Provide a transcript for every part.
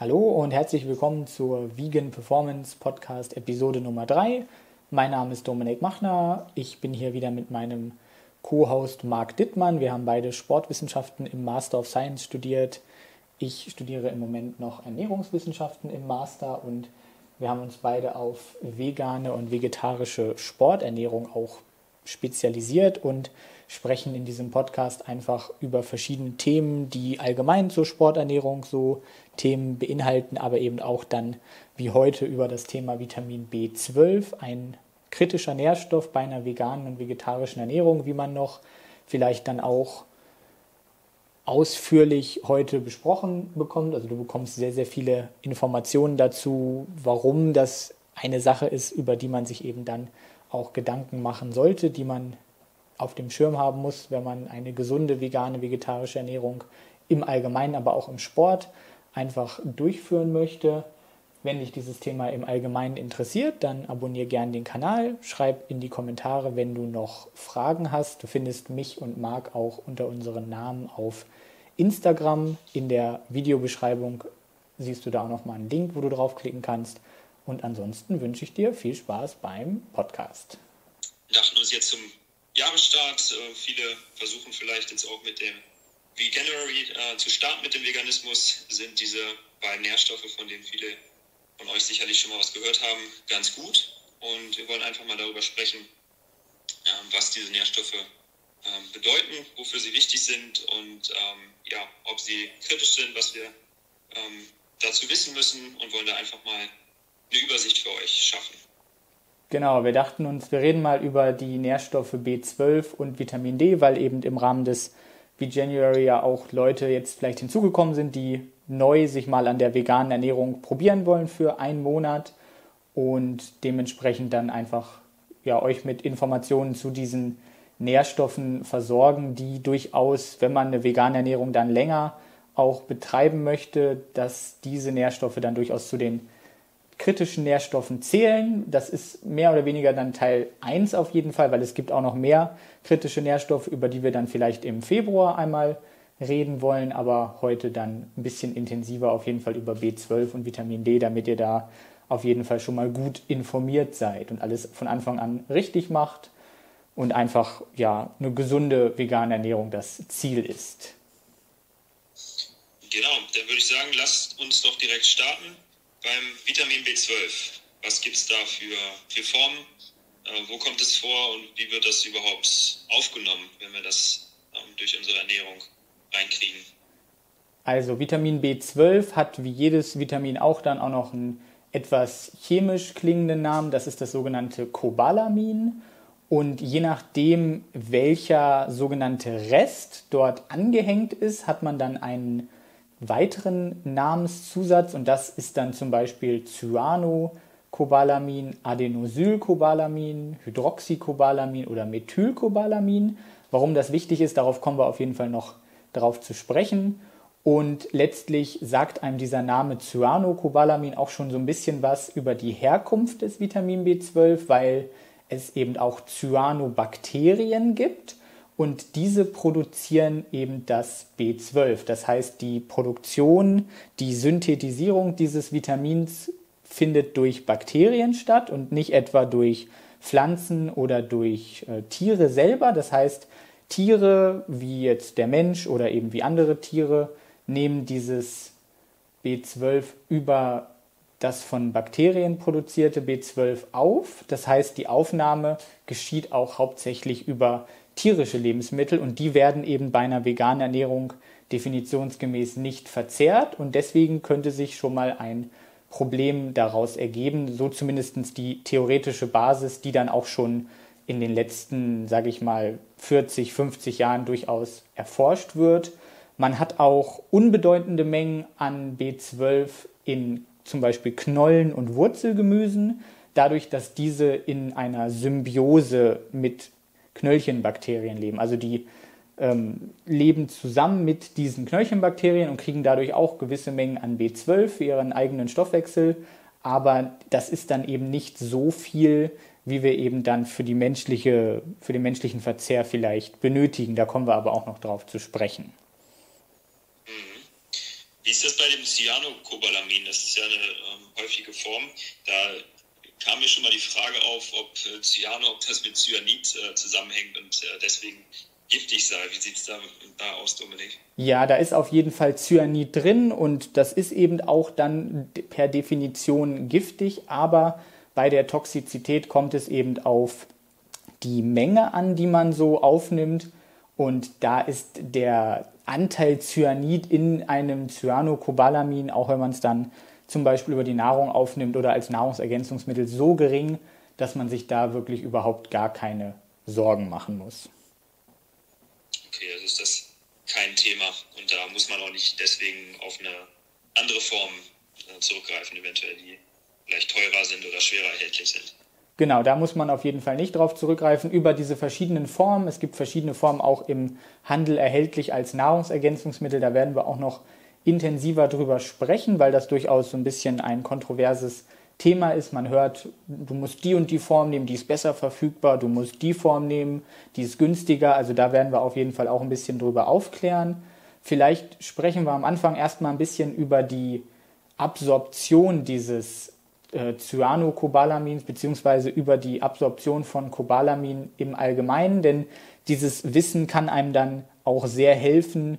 Hallo und herzlich willkommen zur Vegan Performance Podcast Episode Nummer 3. Mein Name ist Dominik Machner. Ich bin hier wieder mit meinem Co-Host Marc Dittmann. Wir haben beide Sportwissenschaften im Master of Science studiert. Ich studiere im Moment noch Ernährungswissenschaften im Master und wir haben uns beide auf vegane und vegetarische Sporternährung auch spezialisiert und sprechen in diesem Podcast einfach über verschiedene Themen, die allgemein zur Sporternährung so Themen beinhalten, aber eben auch dann wie heute über das Thema Vitamin B12, ein kritischer Nährstoff bei einer veganen und vegetarischen Ernährung, wie man noch vielleicht dann auch ausführlich heute besprochen bekommt. Also du bekommst sehr, sehr viele Informationen dazu, warum das eine Sache ist, über die man sich eben dann auch Gedanken machen sollte, die man auf dem Schirm haben muss, wenn man eine gesunde vegane, vegetarische Ernährung im Allgemeinen, aber auch im Sport einfach durchführen möchte. Wenn dich dieses Thema im Allgemeinen interessiert, dann abonniere gerne den Kanal, schreib in die Kommentare, wenn du noch Fragen hast. Du findest mich und Marc auch unter unseren Namen auf Instagram. In der Videobeschreibung siehst du da auch nochmal einen Link, wo du draufklicken kannst. Und ansonsten wünsche ich dir viel Spaß beim Podcast. Wir dachten uns jetzt zum Jahresstart. Äh, viele versuchen vielleicht jetzt auch mit dem Veganuary äh, zu starten mit dem Veganismus. Sind diese beiden Nährstoffe, von denen viele von euch sicherlich schon mal was gehört haben, ganz gut. Und wir wollen einfach mal darüber sprechen, ähm, was diese Nährstoffe ähm, bedeuten, wofür sie wichtig sind und ähm, ja, ob sie kritisch sind, was wir dazu wissen müssen und wollen da einfach mal eine Übersicht für euch schaffen. Genau, wir dachten uns, wir reden mal über die Nährstoffe B12 und Vitamin D, weil eben im Rahmen des January ja auch Leute jetzt vielleicht hinzugekommen sind, die neu sich mal an der veganen Ernährung probieren wollen für einen Monat und dementsprechend dann einfach ja, euch mit Informationen zu diesen Nährstoffen versorgen, die durchaus, wenn man eine vegane Ernährung dann länger auch betreiben möchte, dass diese Nährstoffe dann durchaus zu den kritischen Nährstoffen zählen. Das ist mehr oder weniger dann Teil 1 auf jeden Fall, weil es gibt auch noch mehr kritische Nährstoffe, über die wir dann vielleicht im Februar einmal reden wollen, aber heute dann ein bisschen intensiver auf jeden Fall über B12 und Vitamin D, damit ihr da auf jeden Fall schon mal gut informiert seid und alles von Anfang an richtig macht und einfach ja eine gesunde vegane Ernährung das Ziel ist. Genau, dann würde ich sagen, lasst uns doch direkt starten beim Vitamin B12. Was gibt es da für, für Formen? Äh, wo kommt es vor und wie wird das überhaupt aufgenommen, wenn wir das ähm, durch unsere Ernährung reinkriegen? Also Vitamin B12 hat wie jedes Vitamin auch dann auch noch einen etwas chemisch klingenden Namen. Das ist das sogenannte Cobalamin. Und je nachdem, welcher sogenannte Rest dort angehängt ist, hat man dann einen weiteren Namenszusatz und das ist dann zum Beispiel Cyanocobalamin, Adenosylcobalamin, Hydroxycobalamin oder Methylcobalamin. Warum das wichtig ist, darauf kommen wir auf jeden Fall noch darauf zu sprechen. Und letztlich sagt einem dieser Name Cyanocobalamin auch schon so ein bisschen was über die Herkunft des Vitamin B12, weil es eben auch Cyanobakterien gibt und diese produzieren eben das B12. Das heißt, die Produktion, die Synthetisierung dieses Vitamins findet durch Bakterien statt und nicht etwa durch Pflanzen oder durch äh, Tiere selber. Das heißt, Tiere wie jetzt der Mensch oder eben wie andere Tiere nehmen dieses B12 über das von Bakterien produzierte B12 auf. Das heißt, die Aufnahme geschieht auch hauptsächlich über tierische Lebensmittel und die werden eben bei einer veganen Ernährung definitionsgemäß nicht verzehrt und deswegen könnte sich schon mal ein Problem daraus ergeben, so zumindest die theoretische Basis, die dann auch schon in den letzten, sage ich mal, 40, 50 Jahren durchaus erforscht wird. Man hat auch unbedeutende Mengen an B12 in zum Beispiel Knollen und Wurzelgemüsen, dadurch, dass diese in einer Symbiose mit Knöllchenbakterien leben. Also die ähm, leben zusammen mit diesen Knöllchenbakterien und kriegen dadurch auch gewisse Mengen an B12 für ihren eigenen Stoffwechsel. Aber das ist dann eben nicht so viel, wie wir eben dann für, die menschliche, für den menschlichen Verzehr vielleicht benötigen. Da kommen wir aber auch noch drauf zu sprechen. Mhm. Wie ist das bei dem Cyanocobalamin? Das ist ja eine ähm, häufige Form. Da kam mir schon mal die Frage auf, ob äh, Cyano, ob das mit Cyanid äh, zusammenhängt und äh, deswegen giftig sei. Wie sieht es da, da aus, Dominik? Ja, da ist auf jeden Fall Cyanid drin und das ist eben auch dann per Definition giftig, aber bei der Toxizität kommt es eben auf die Menge an, die man so aufnimmt. Und da ist der Anteil Cyanid in einem Cyanocobalamin, auch wenn man es dann zum Beispiel über die Nahrung aufnimmt oder als Nahrungsergänzungsmittel, so gering, dass man sich da wirklich überhaupt gar keine Sorgen machen muss. Okay, also ist das kein Thema und da muss man auch nicht deswegen auf eine andere Form äh, zurückgreifen, eventuell die vielleicht teurer sind oder schwerer erhältlich sind. Genau, da muss man auf jeden Fall nicht drauf zurückgreifen. Über diese verschiedenen Formen, es gibt verschiedene Formen auch im Handel erhältlich als Nahrungsergänzungsmittel, da werden wir auch noch intensiver drüber sprechen, weil das durchaus so ein bisschen ein kontroverses Thema ist. Man hört, du musst die und die Form nehmen, die ist besser verfügbar, du musst die Form nehmen, die ist günstiger. Also da werden wir auf jeden Fall auch ein bisschen drüber aufklären. Vielleicht sprechen wir am Anfang erstmal ein bisschen über die Absorption dieses äh, Cyanocobalamins beziehungsweise über die Absorption von Cobalamin im Allgemeinen, denn dieses Wissen kann einem dann auch sehr helfen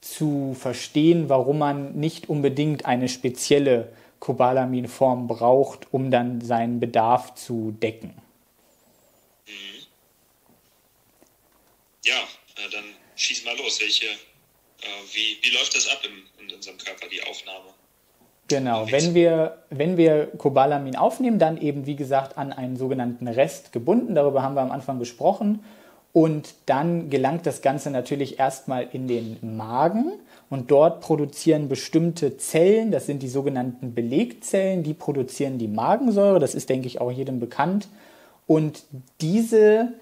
zu verstehen, warum man nicht unbedingt eine spezielle Cobalaminform braucht, um dann seinen Bedarf zu decken. Mhm. Ja, dann schieß mal los. Welche, äh, wie, wie läuft das ab im, in unserem Körper, die Aufnahme? Genau, wenn wir, wenn wir Cobalamin aufnehmen, dann eben wie gesagt an einen sogenannten Rest gebunden. Darüber haben wir am Anfang gesprochen. Und dann gelangt das Ganze natürlich erstmal in den Magen und dort produzieren bestimmte Zellen, das sind die sogenannten Belegzellen, die produzieren die Magensäure, das ist, denke ich, auch jedem bekannt. Und diese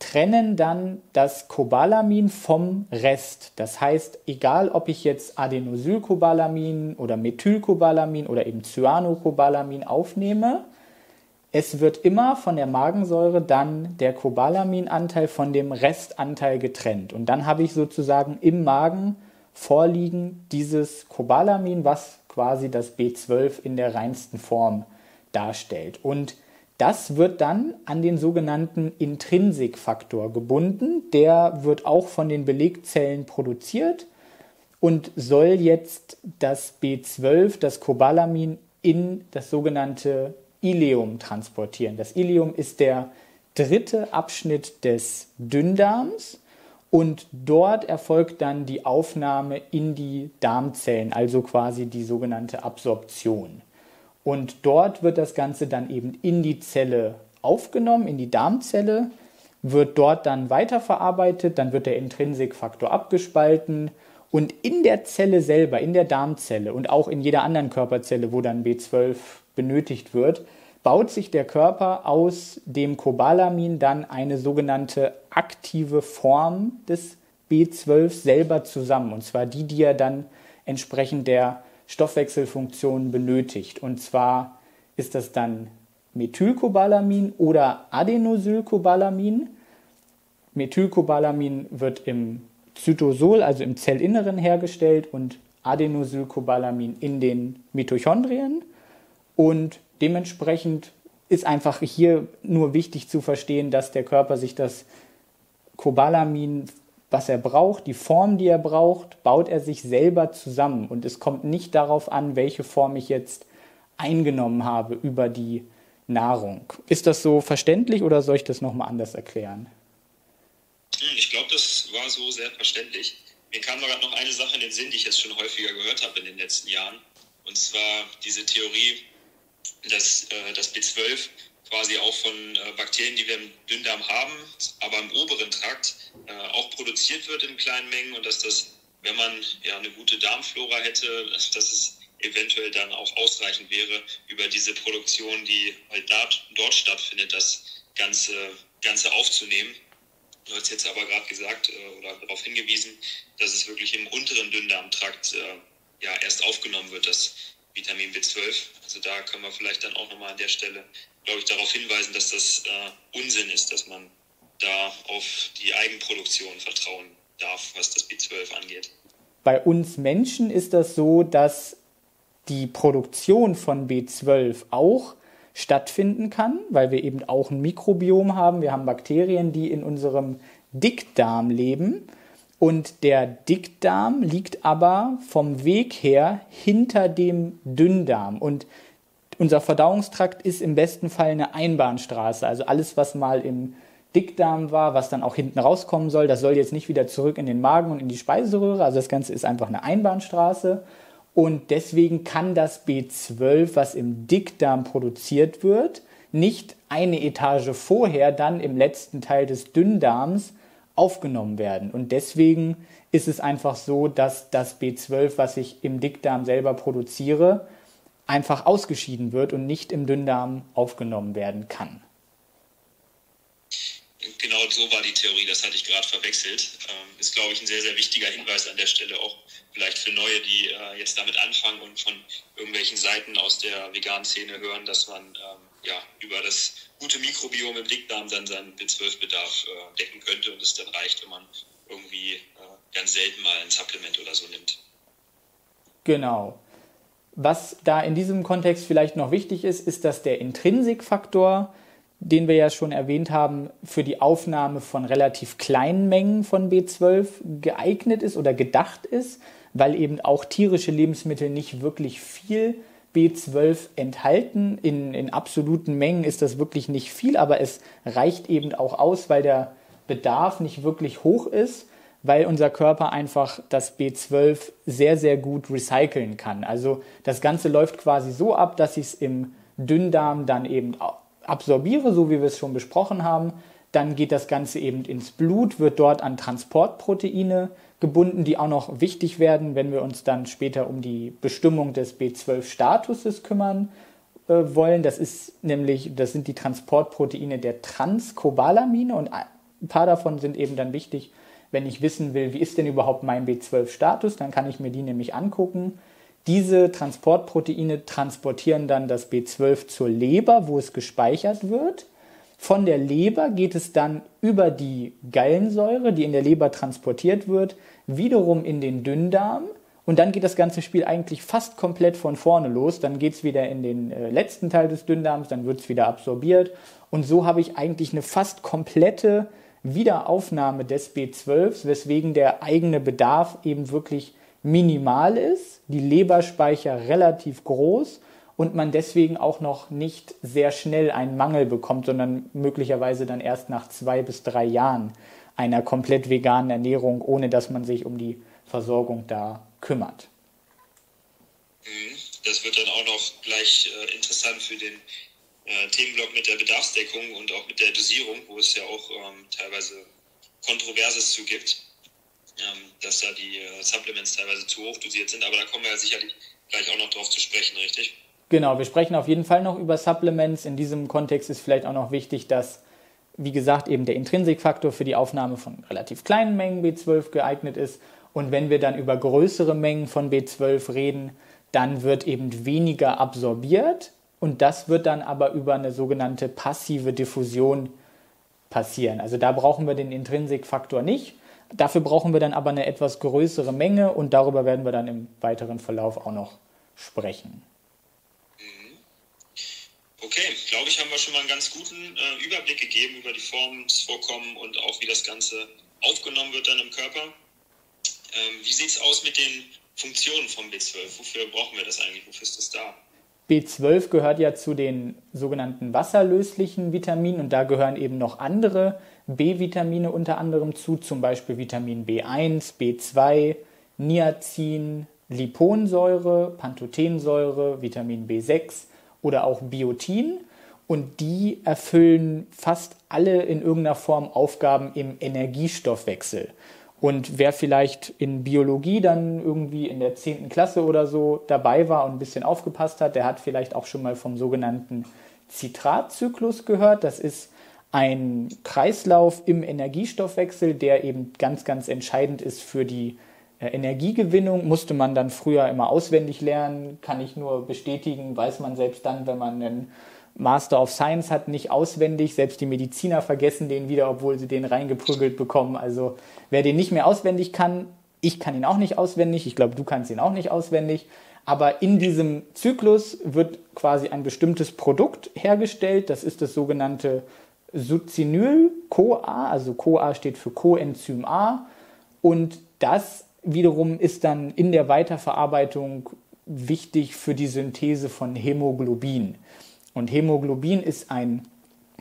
trennen dann das Cobalamin vom Rest. Das heißt, egal ob ich jetzt Adenosylcobalamin oder Methylcobalamin oder eben Cyanocobalamin aufnehme, es wird immer von der Magensäure dann der Cobalaminanteil von dem Restanteil getrennt. Und dann habe ich sozusagen im Magen vorliegen dieses Cobalamin, was quasi das B12 in der reinsten Form darstellt. Und das wird dann an den sogenannten Intrinsikfaktor gebunden. Der wird auch von den Belegzellen produziert und soll jetzt das B12, das Cobalamin, in das sogenannte Ileum transportieren. Das Ileum ist der dritte Abschnitt des Dünndarms und dort erfolgt dann die Aufnahme in die Darmzellen, also quasi die sogenannte Absorption. Und dort wird das Ganze dann eben in die Zelle aufgenommen, in die Darmzelle, wird dort dann weiterverarbeitet, dann wird der Intrinsikfaktor abgespalten und in der Zelle selber, in der Darmzelle und auch in jeder anderen Körperzelle, wo dann B12 benötigt wird, baut sich der Körper aus dem Cobalamin dann eine sogenannte aktive Form des B12 selber zusammen. Und zwar die, die er dann entsprechend der Stoffwechselfunktionen benötigt. Und zwar ist das dann Methylcobalamin oder Adenosylcobalamin. Methylcobalamin wird im Zytosol, also im Zellinneren hergestellt und Adenosylcobalamin in den Mitochondrien. Und dementsprechend ist einfach hier nur wichtig zu verstehen, dass der Körper sich das Cobalamin was er braucht, die Form, die er braucht, baut er sich selber zusammen. Und es kommt nicht darauf an, welche Form ich jetzt eingenommen habe über die Nahrung. Ist das so verständlich oder soll ich das nochmal anders erklären? Hm, ich glaube, das war so sehr verständlich. Mir kam gerade noch eine Sache in den Sinn, die ich jetzt schon häufiger gehört habe in den letzten Jahren. Und zwar diese Theorie, dass äh, das B12 quasi auch von äh, Bakterien, die wir im Dünndarm haben, aber im oberen Trakt äh, auch produziert wird in kleinen Mengen und dass das, wenn man ja eine gute Darmflora hätte, dass es eventuell dann auch ausreichend wäre, über diese Produktion, die halt dort, dort stattfindet, das Ganze, Ganze aufzunehmen. Du hast jetzt aber gerade gesagt oder darauf hingewiesen, dass es wirklich im unteren Dünndarmtrakt ja erst aufgenommen wird, das Vitamin B12. Also da können wir vielleicht dann auch nochmal an der Stelle glaube ich, darauf hinweisen, dass das äh, Unsinn ist, dass man da auf die Eigenproduktion vertrauen darf, was das B12 angeht. Bei uns Menschen ist das so, dass die Produktion von B12 auch stattfinden kann, weil wir eben auch ein Mikrobiom haben. Wir haben Bakterien, die in unserem Dickdarm leben. Und der Dickdarm liegt aber vom Weg her hinter dem Dünndarm. Und unser Verdauungstrakt ist im besten Fall eine Einbahnstraße. Also alles, was mal im Dickdarm war, was dann auch hinten rauskommen soll, das soll jetzt nicht wieder zurück in den Magen und in die Speiseröhre. Also das Ganze ist einfach eine Einbahnstraße. Und deswegen kann das B12, was im Dickdarm produziert wird, nicht eine Etage vorher dann im letzten Teil des Dünndarms aufgenommen werden. Und deswegen ist es einfach so, dass das B12, was ich im Dickdarm selber produziere, einfach ausgeschieden wird und nicht im Dünndarm aufgenommen werden kann. Genau so war die Theorie, das hatte ich gerade verwechselt. Ähm, ist, glaube ich, ein sehr, sehr wichtiger Hinweis an der Stelle, auch vielleicht für Neue, die äh, jetzt damit anfangen und von irgendwelchen Seiten aus der veganen Szene hören, dass man ähm, ja, über das gute Mikrobiom im Dickdarm dann seinen B12-Bedarf äh, decken könnte und es dann reicht, wenn man irgendwie äh, ganz selten mal ein Supplement oder so nimmt. Genau. Was da in diesem Kontext vielleicht noch wichtig ist, ist, dass der Intrinsikfaktor den wir ja schon erwähnt haben, für die Aufnahme von relativ kleinen Mengen von B12 geeignet ist oder gedacht ist, weil eben auch tierische Lebensmittel nicht wirklich viel B12 enthalten. In, in absoluten Mengen ist das wirklich nicht viel, aber es reicht eben auch aus, weil der Bedarf nicht wirklich hoch ist, weil unser Körper einfach das B12 sehr, sehr gut recyceln kann. Also das Ganze läuft quasi so ab, dass ich es im Dünndarm dann eben absorbiere, so wie wir es schon besprochen haben, dann geht das Ganze eben ins Blut, wird dort an Transportproteine gebunden, die auch noch wichtig werden, wenn wir uns dann später um die Bestimmung des B12-Statuses kümmern äh, wollen. Das ist nämlich, das sind die Transportproteine der Transkobalamine und ein paar davon sind eben dann wichtig, wenn ich wissen will, wie ist denn überhaupt mein B12-Status, dann kann ich mir die nämlich angucken. Diese Transportproteine transportieren dann das B12 zur Leber, wo es gespeichert wird. Von der Leber geht es dann über die Gallensäure, die in der Leber transportiert wird, wiederum in den Dünndarm. Und dann geht das ganze Spiel eigentlich fast komplett von vorne los. Dann geht es wieder in den äh, letzten Teil des Dünndarms, dann wird es wieder absorbiert. Und so habe ich eigentlich eine fast komplette Wiederaufnahme des B12, weswegen der eigene Bedarf eben wirklich minimal ist, die Leberspeicher relativ groß und man deswegen auch noch nicht sehr schnell einen Mangel bekommt, sondern möglicherweise dann erst nach zwei bis drei Jahren einer komplett veganen Ernährung, ohne dass man sich um die Versorgung da kümmert. Mhm. Das wird dann auch noch gleich äh, interessant für den äh, Themenblock mit der Bedarfsdeckung und auch mit der Dosierung, wo es ja auch ähm, teilweise Kontroverses zu gibt ähm, dass da die äh, Supplements teilweise zu hoch dosiert sind. Aber da kommen wir ja sicherlich gleich auch noch drauf zu sprechen, richtig? Genau, wir sprechen auf jeden Fall noch über Supplements. In diesem Kontext ist vielleicht auch noch wichtig, dass, wie gesagt, eben der Intrinsikfaktor für die Aufnahme von relativ kleinen Mengen B12 geeignet ist. Und wenn wir dann über größere Mengen von B12 reden, dann wird eben weniger absorbiert und das wird dann aber über eine sogenannte passive Diffusion passieren. Also da brauchen wir den Intrinsikfaktor nicht. Dafür brauchen wir dann aber eine etwas größere Menge und darüber werden wir dann im weiteren Verlauf auch noch sprechen. Mhm. Okay, glaube ich, haben wir schon mal einen ganz guten äh, Überblick gegeben über die Formen, das Vorkommen und auch wie das Ganze aufgenommen wird dann im Körper. Ähm, wie sieht es aus mit den Funktionen vom B12? Wofür brauchen wir das eigentlich? Wofür ist das da? B12 gehört ja zu den sogenannten wasserlöslichen Vitaminen und da gehören eben noch andere B-Vitamine unter anderem zu, zum Beispiel Vitamin B1, B2, Niacin, Liponsäure, Pantothensäure, Vitamin B6 oder auch Biotin. Und die erfüllen fast alle in irgendeiner Form Aufgaben im Energiestoffwechsel. Und wer vielleicht in Biologie dann irgendwie in der 10. Klasse oder so dabei war und ein bisschen aufgepasst hat, der hat vielleicht auch schon mal vom sogenannten Zitratzyklus gehört. Das ist ein Kreislauf im Energiestoffwechsel, der eben ganz, ganz entscheidend ist für die äh, Energiegewinnung. Musste man dann früher immer auswendig lernen, kann ich nur bestätigen, weiß man selbst dann, wenn man einen Master of Science hat, nicht auswendig. Selbst die Mediziner vergessen den wieder, obwohl sie den reingeprügelt bekommen. Also wer den nicht mehr auswendig kann, Ich kann ihn auch nicht auswendig, ich glaube, du kannst ihn auch nicht auswendig. Aber in diesem Zyklus wird quasi ein bestimmtes Produkt hergestellt. Das ist das sogenannte Succinyl-CoA, also CoA steht für Coenzym A. Und das wiederum ist dann in der Weiterverarbeitung wichtig für die Synthese von Hämoglobin. Und Hämoglobin ist ein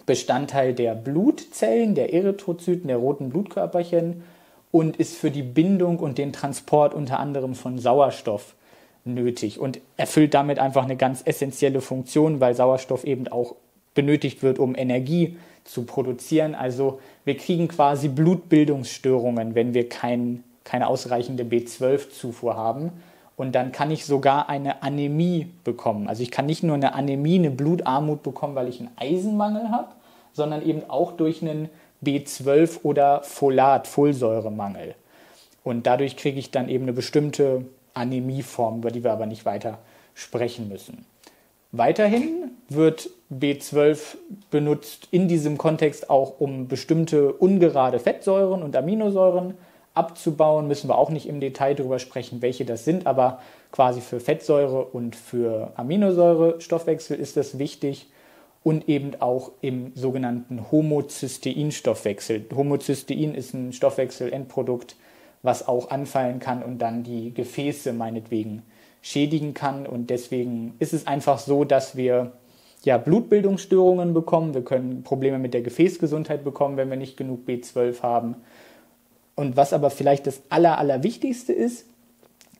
Bestandteil der Blutzellen, der Erythrozyten, der roten Blutkörperchen und ist für die Bindung und den Transport unter anderem von Sauerstoff nötig und erfüllt damit einfach eine ganz essentielle Funktion, weil Sauerstoff eben auch benötigt wird, um Energie zu produzieren. Also wir kriegen quasi Blutbildungsstörungen, wenn wir kein, keine ausreichende B12-Zufuhr haben. Und dann kann ich sogar eine Anämie bekommen. Also ich kann nicht nur eine Anämie, eine Blutarmut bekommen, weil ich einen Eisenmangel habe, sondern eben auch durch einen B12 oder Folat, Folsäuremangel. Und dadurch kriege ich dann eben eine bestimmte Anämieform, über die wir aber nicht weiter sprechen müssen. Weiterhin wird B12 benutzt in diesem Kontext auch, um bestimmte ungerade Fettsäuren und Aminosäuren abzubauen. Müssen wir auch nicht im Detail darüber sprechen, welche das sind, aber quasi für Fettsäure und für Aminosäurestoffwechsel ist das wichtig und eben auch im sogenannten Homozysteinstoffwechsel. Homozystein ist ein Stoffwechselendprodukt, was auch anfallen kann und dann die Gefäße meinetwegen schädigen kann. Und deswegen ist es einfach so, dass wir ja, Blutbildungsstörungen bekommen. Wir können Probleme mit der Gefäßgesundheit bekommen, wenn wir nicht genug B12 haben. Und was aber vielleicht das Aller, Allerwichtigste ist,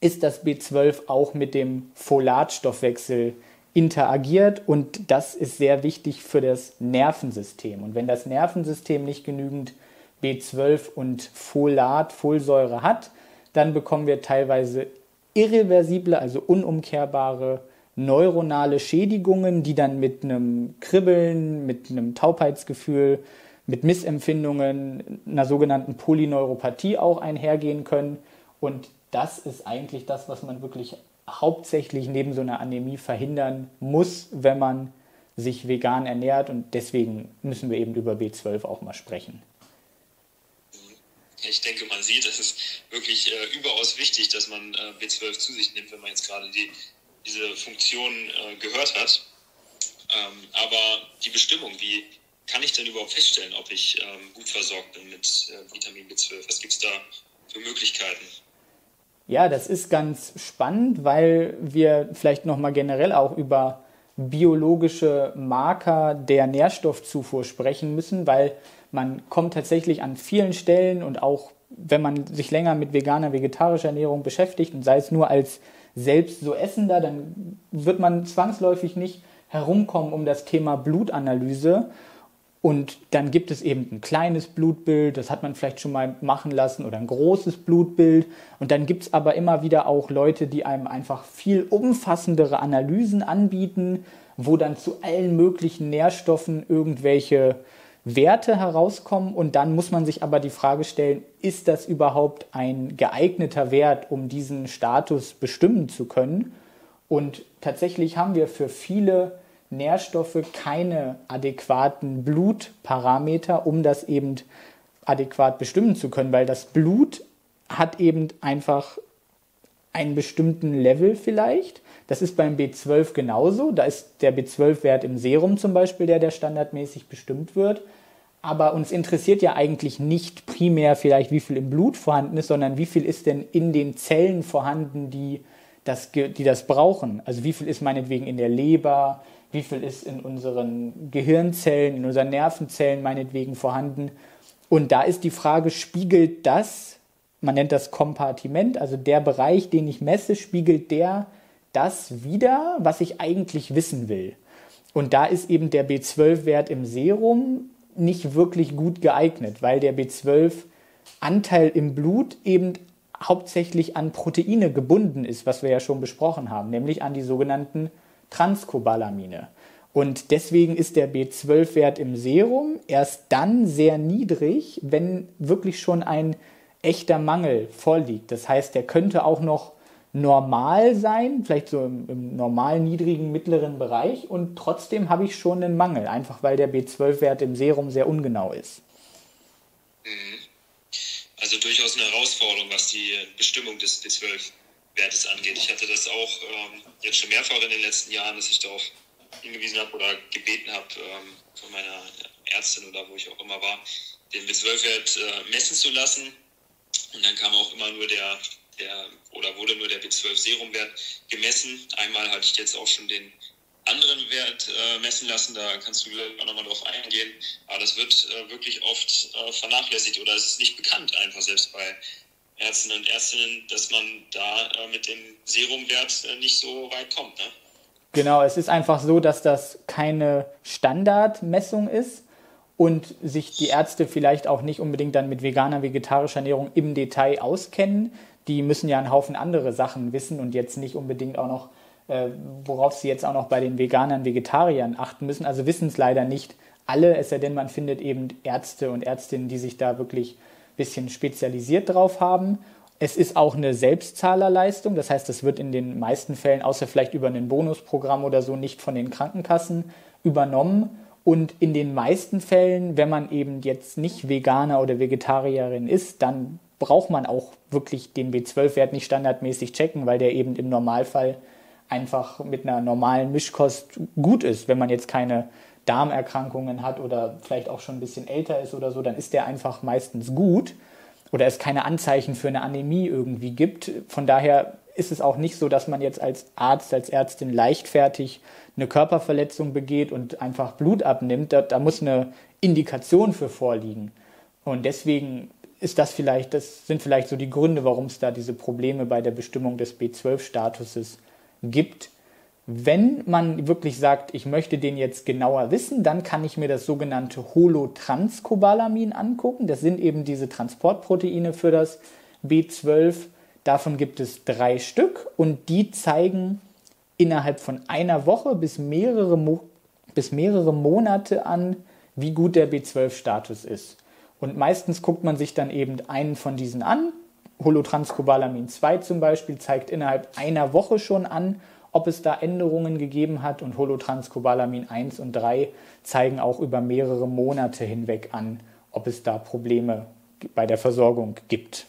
ist, dass B12 auch mit dem Folatstoffwechsel interagiert und das ist sehr wichtig für das Nervensystem. Und wenn das Nervensystem nicht genügend B12 und Folat, Folsäure hat, dann bekommen wir teilweise irreversible, also unumkehrbare neuronale Schädigungen, die dann mit einem Kribbeln, mit einem Taubheitsgefühl, mit Missempfindungen, einer sogenannten Polyneuropathie auch einhergehen können. Und das ist eigentlich das, was man wirklich hauptsächlich neben so einer Anämie verhindern muss, wenn man sich vegan ernährt. Und deswegen müssen wir eben über B12 auch mal sprechen. Ich denke, man sieht, es ist wirklich äh, überaus wichtig, dass man äh, B12 zu sich nimmt, wenn man jetzt gerade die, diese Funktion äh, gehört hat. Ähm, aber die Bestimmung, wie kann ich denn überhaupt feststellen, ob ich ähm, gut versorgt bin mit äh, Vitamin B12? Was gibt es da für Möglichkeiten? Ja, das ist ganz spannend, weil wir vielleicht nochmal generell auch über biologische Marker der Nährstoffzufuhr sprechen müssen, weil man kommt tatsächlich an vielen Stellen und auch wenn man sich länger mit veganer, vegetarischer Ernährung beschäftigt und sei es nur als selbst so Essender, dann wird man zwangsläufig nicht herumkommen um das Thema Blutanalyse. Und dann gibt es eben ein kleines Blutbild, das hat man vielleicht schon mal machen lassen, oder ein großes Blutbild. Und dann gibt es aber immer wieder auch Leute, die einem einfach viel umfassendere Analysen anbieten, wo dann zu allen möglichen Nährstoffen irgendwelche Werte herauskommen und dann muss man sich aber die Frage stellen, ist das überhaupt ein geeigneter Wert, um diesen Status bestimmen zu können? Und tatsächlich haben wir für viele Nährstoffe keine adäquaten Blutparameter, um das eben adäquat bestimmen zu können, weil das Blut hat eben einfach einen bestimmten Level vielleicht. Das ist beim B12 genauso. Da ist der B12-Wert im Serum zum Beispiel der, der standardmäßig bestimmt wird. Aber uns interessiert ja eigentlich nicht primär vielleicht, wie viel im Blut vorhanden ist, sondern wie viel ist denn in den Zellen vorhanden, die das, die das brauchen. Also wie viel ist meinetwegen in der Leber, wie viel ist in unseren Gehirnzellen, in unseren Nervenzellen meinetwegen vorhanden. Und da ist die Frage, spiegelt das, man nennt das Kompartiment, also der Bereich, den ich messe, spiegelt der das wieder, was ich eigentlich wissen will. Und da ist eben der B12-Wert im Serum nicht wirklich gut geeignet, weil der B12-Anteil im Blut eben hauptsächlich an Proteine gebunden ist, was wir ja schon besprochen haben, nämlich an die sogenannten Transcobalamine. Und deswegen ist der B12-Wert im Serum erst dann sehr niedrig, wenn wirklich schon ein echter Mangel vorliegt. Das heißt, der könnte auch noch normal sein, vielleicht so im, im normalen, niedrigen, mittleren Bereich und trotzdem habe ich schon einen Mangel, einfach weil der B12-Wert im Serum sehr ungenau ist. Mhm. also durchaus eine Herausforderung, was die Bestimmung des B12-Wertes angeht. Ich hatte das auch ähm, jetzt schon mehrfach in den letzten Jahren, dass ich darauf hingewiesen habe oder gebeten habe ähm, von meiner Ärztin oder wo ich auch immer war, den B12-Wert äh, messen zu lassen. Und dann kam auch immer nur der, der oder wurde nur der B12-Serumwert gemessen. Einmal hatte ich jetzt auch schon den anderen Wert äh, messen lassen, da kannst du auch nochmal drauf eingehen. Aber das wird äh, wirklich oft äh, vernachlässigt oder es ist nicht bekannt, einfach selbst bei Ärzten und Ärztinnen, dass man da äh, mit dem Serumwert äh, nicht so weit kommt. Ne? Genau, es ist einfach so, dass das keine Standardmessung ist und sich die Ärzte vielleicht auch nicht unbedingt dann mit veganer, vegetarischer Ernährung im Detail auskennen. Die müssen ja einen Haufen andere Sachen wissen und jetzt nicht unbedingt auch noch äh, worauf sie jetzt auch noch bei den Veganern, Vegetariern achten müssen. Also wissen es leider nicht alle, es sei denn, man findet eben Ärzte und Ärztinnen, die sich da wirklich ein bisschen spezialisiert drauf haben. Es ist auch eine Selbstzahlerleistung, das heißt, es wird in den meisten Fällen, außer vielleicht über ein Bonusprogramm oder so, nicht von den Krankenkassen übernommen. Und in den meisten Fällen, wenn man eben jetzt nicht Veganer oder Vegetarierin ist, dann braucht man auch wirklich den B12-Wert nicht standardmäßig checken, weil der eben im Normalfall einfach mit einer normalen Mischkost gut ist. Wenn man jetzt keine Darmerkrankungen hat oder vielleicht auch schon ein bisschen älter ist oder so, dann ist der einfach meistens gut oder es keine Anzeichen für eine Anämie irgendwie gibt. Von daher ist es auch nicht so, dass man jetzt als Arzt, als Ärztin leichtfertig eine Körperverletzung begeht und einfach Blut abnimmt. Da, da muss eine Indikation für vorliegen. Und deswegen ist das vielleicht, das sind vielleicht so die Gründe, warum es da diese Probleme bei der Bestimmung des B12-Statuses gibt. Wenn man wirklich sagt, ich möchte den jetzt genauer wissen, dann kann ich mir das sogenannte Holotranscobalamin angucken. Das sind eben diese Transportproteine für das B12. Davon gibt es drei Stück und die zeigen innerhalb von einer Woche bis mehrere, Mo bis mehrere Monate an, wie gut der B12-Status ist. Und meistens guckt man sich dann eben einen von diesen an, Holotranscobalamin 2 zum Beispiel zeigt innerhalb einer Woche schon an, ob es da Änderungen gegeben hat und Holotranscobalamin 1 und 3 zeigen auch über mehrere Monate hinweg an, ob es da Probleme bei der Versorgung gibt.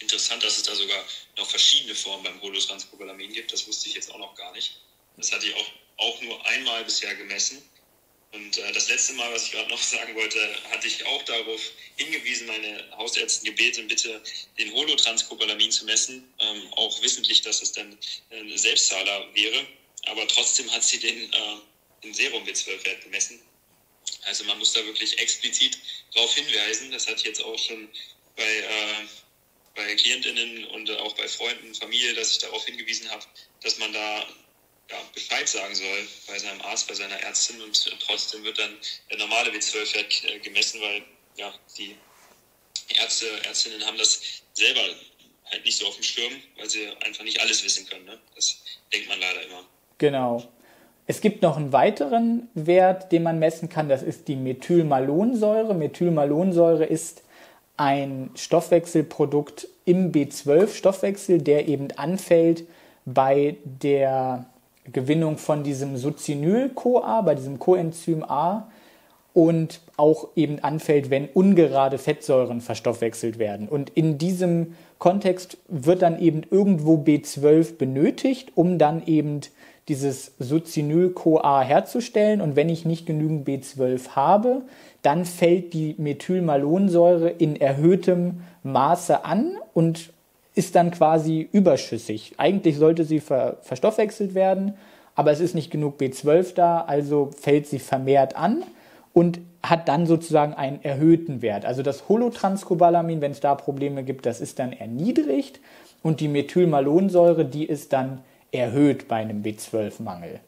Interessant, dass es da sogar noch verschiedene Formen beim Holotranscobalamin gibt. Das wusste ich jetzt auch noch gar nicht. Das hatte ich auch, auch nur einmal bisher gemessen. Und äh, das letzte Mal, was ich gerade noch sagen wollte, hatte ich auch darauf hingewiesen, meine Hausärztin gebeten, bitte den Holotranscopalamin zu messen, ähm, auch wissentlich, dass es dann ein Selbstzahler wäre. Aber trotzdem hat sie den, äh, den Serum B12-Wert gemessen. Also man muss da wirklich explizit darauf hinweisen. Das ich jetzt auch schon bei, äh, bei Klientinnen und auch bei Freunden, Familie, dass ich darauf hingewiesen habe, dass man da ja, Bescheid sagen soll bei seinem Arzt, bei seiner Ärztin und trotzdem wird dann der normale B12-Wert äh, gemessen, weil ja, die Ärzte, Ärztinnen haben das selber halt nicht so auf dem Schirm, weil sie einfach nicht alles wissen können. Ne? Das denkt man leider immer. Genau. Es gibt noch einen weiteren Wert, den man messen kann, das ist die Methylmalonsäure. Methylmalonsäure ist ein Stoffwechselprodukt im B12-Stoffwechsel, der eben anfällt bei der Gewinnung von diesem Succinyl-CoA, bei diesem Coenzym A und auch eben anfällt, wenn ungerade Fettsäuren verstoffwechselt werden. Und in diesem Kontext wird dann eben irgendwo B12 benötigt, um dann eben dieses Succinyl-CoA herzustellen. Und wenn ich nicht genügend B12 habe, dann fällt die Methylmalonsäure in erhöhtem Maße an und ist dann quasi überschüssig. Eigentlich sollte sie ver verstoffwechselt werden, aber es ist nicht genug B12 da, also fällt sie vermehrt an und hat dann sozusagen einen erhöhten Wert. Also das Holotranscobalamin, wenn es da Probleme gibt, das ist dann erniedrigt und die Methylmalonsäure, die ist dann erhöht bei einem B12-Mangel.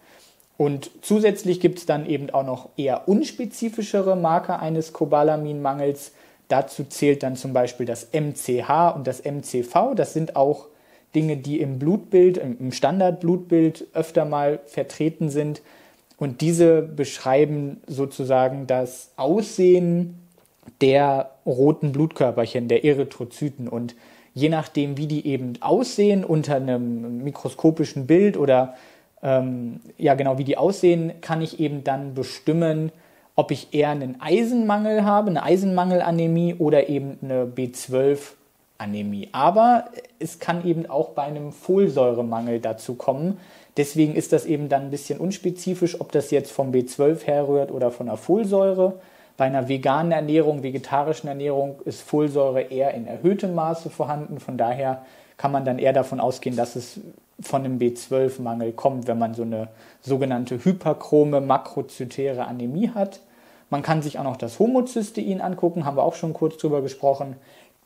Und zusätzlich gibt es dann eben auch noch eher unspezifischere Marker eines Cobalaminmangels, Dazu zählt dann zum Beispiel das MCH und das MCV. Das sind auch Dinge, die im Blutbild, im Standardblutbild öfter mal vertreten sind. Und diese beschreiben sozusagen das Aussehen der roten Blutkörperchen, der Erythrozyten. Und je nachdem, wie die eben aussehen unter einem mikroskopischen Bild oder ähm, ja genau wie die aussehen, kann ich eben dann bestimmen, ob ich eher einen Eisenmangel habe, eine Eisenmangelanämie oder eben eine B12-Anämie. Aber es kann eben auch bei einem Folsäuremangel dazu kommen. Deswegen ist das eben dann ein bisschen unspezifisch, ob das jetzt vom B12 herrührt oder von der Folsäure. Bei einer veganen Ernährung, vegetarischen Ernährung ist Folsäure eher in erhöhtem Maße vorhanden. Von daher kann man dann eher davon ausgehen, dass es von einem B12-Mangel kommt, wenn man so eine sogenannte hyperchrome makrozytäre Anämie hat. Man kann sich auch noch das Homozystein angucken, haben wir auch schon kurz drüber gesprochen.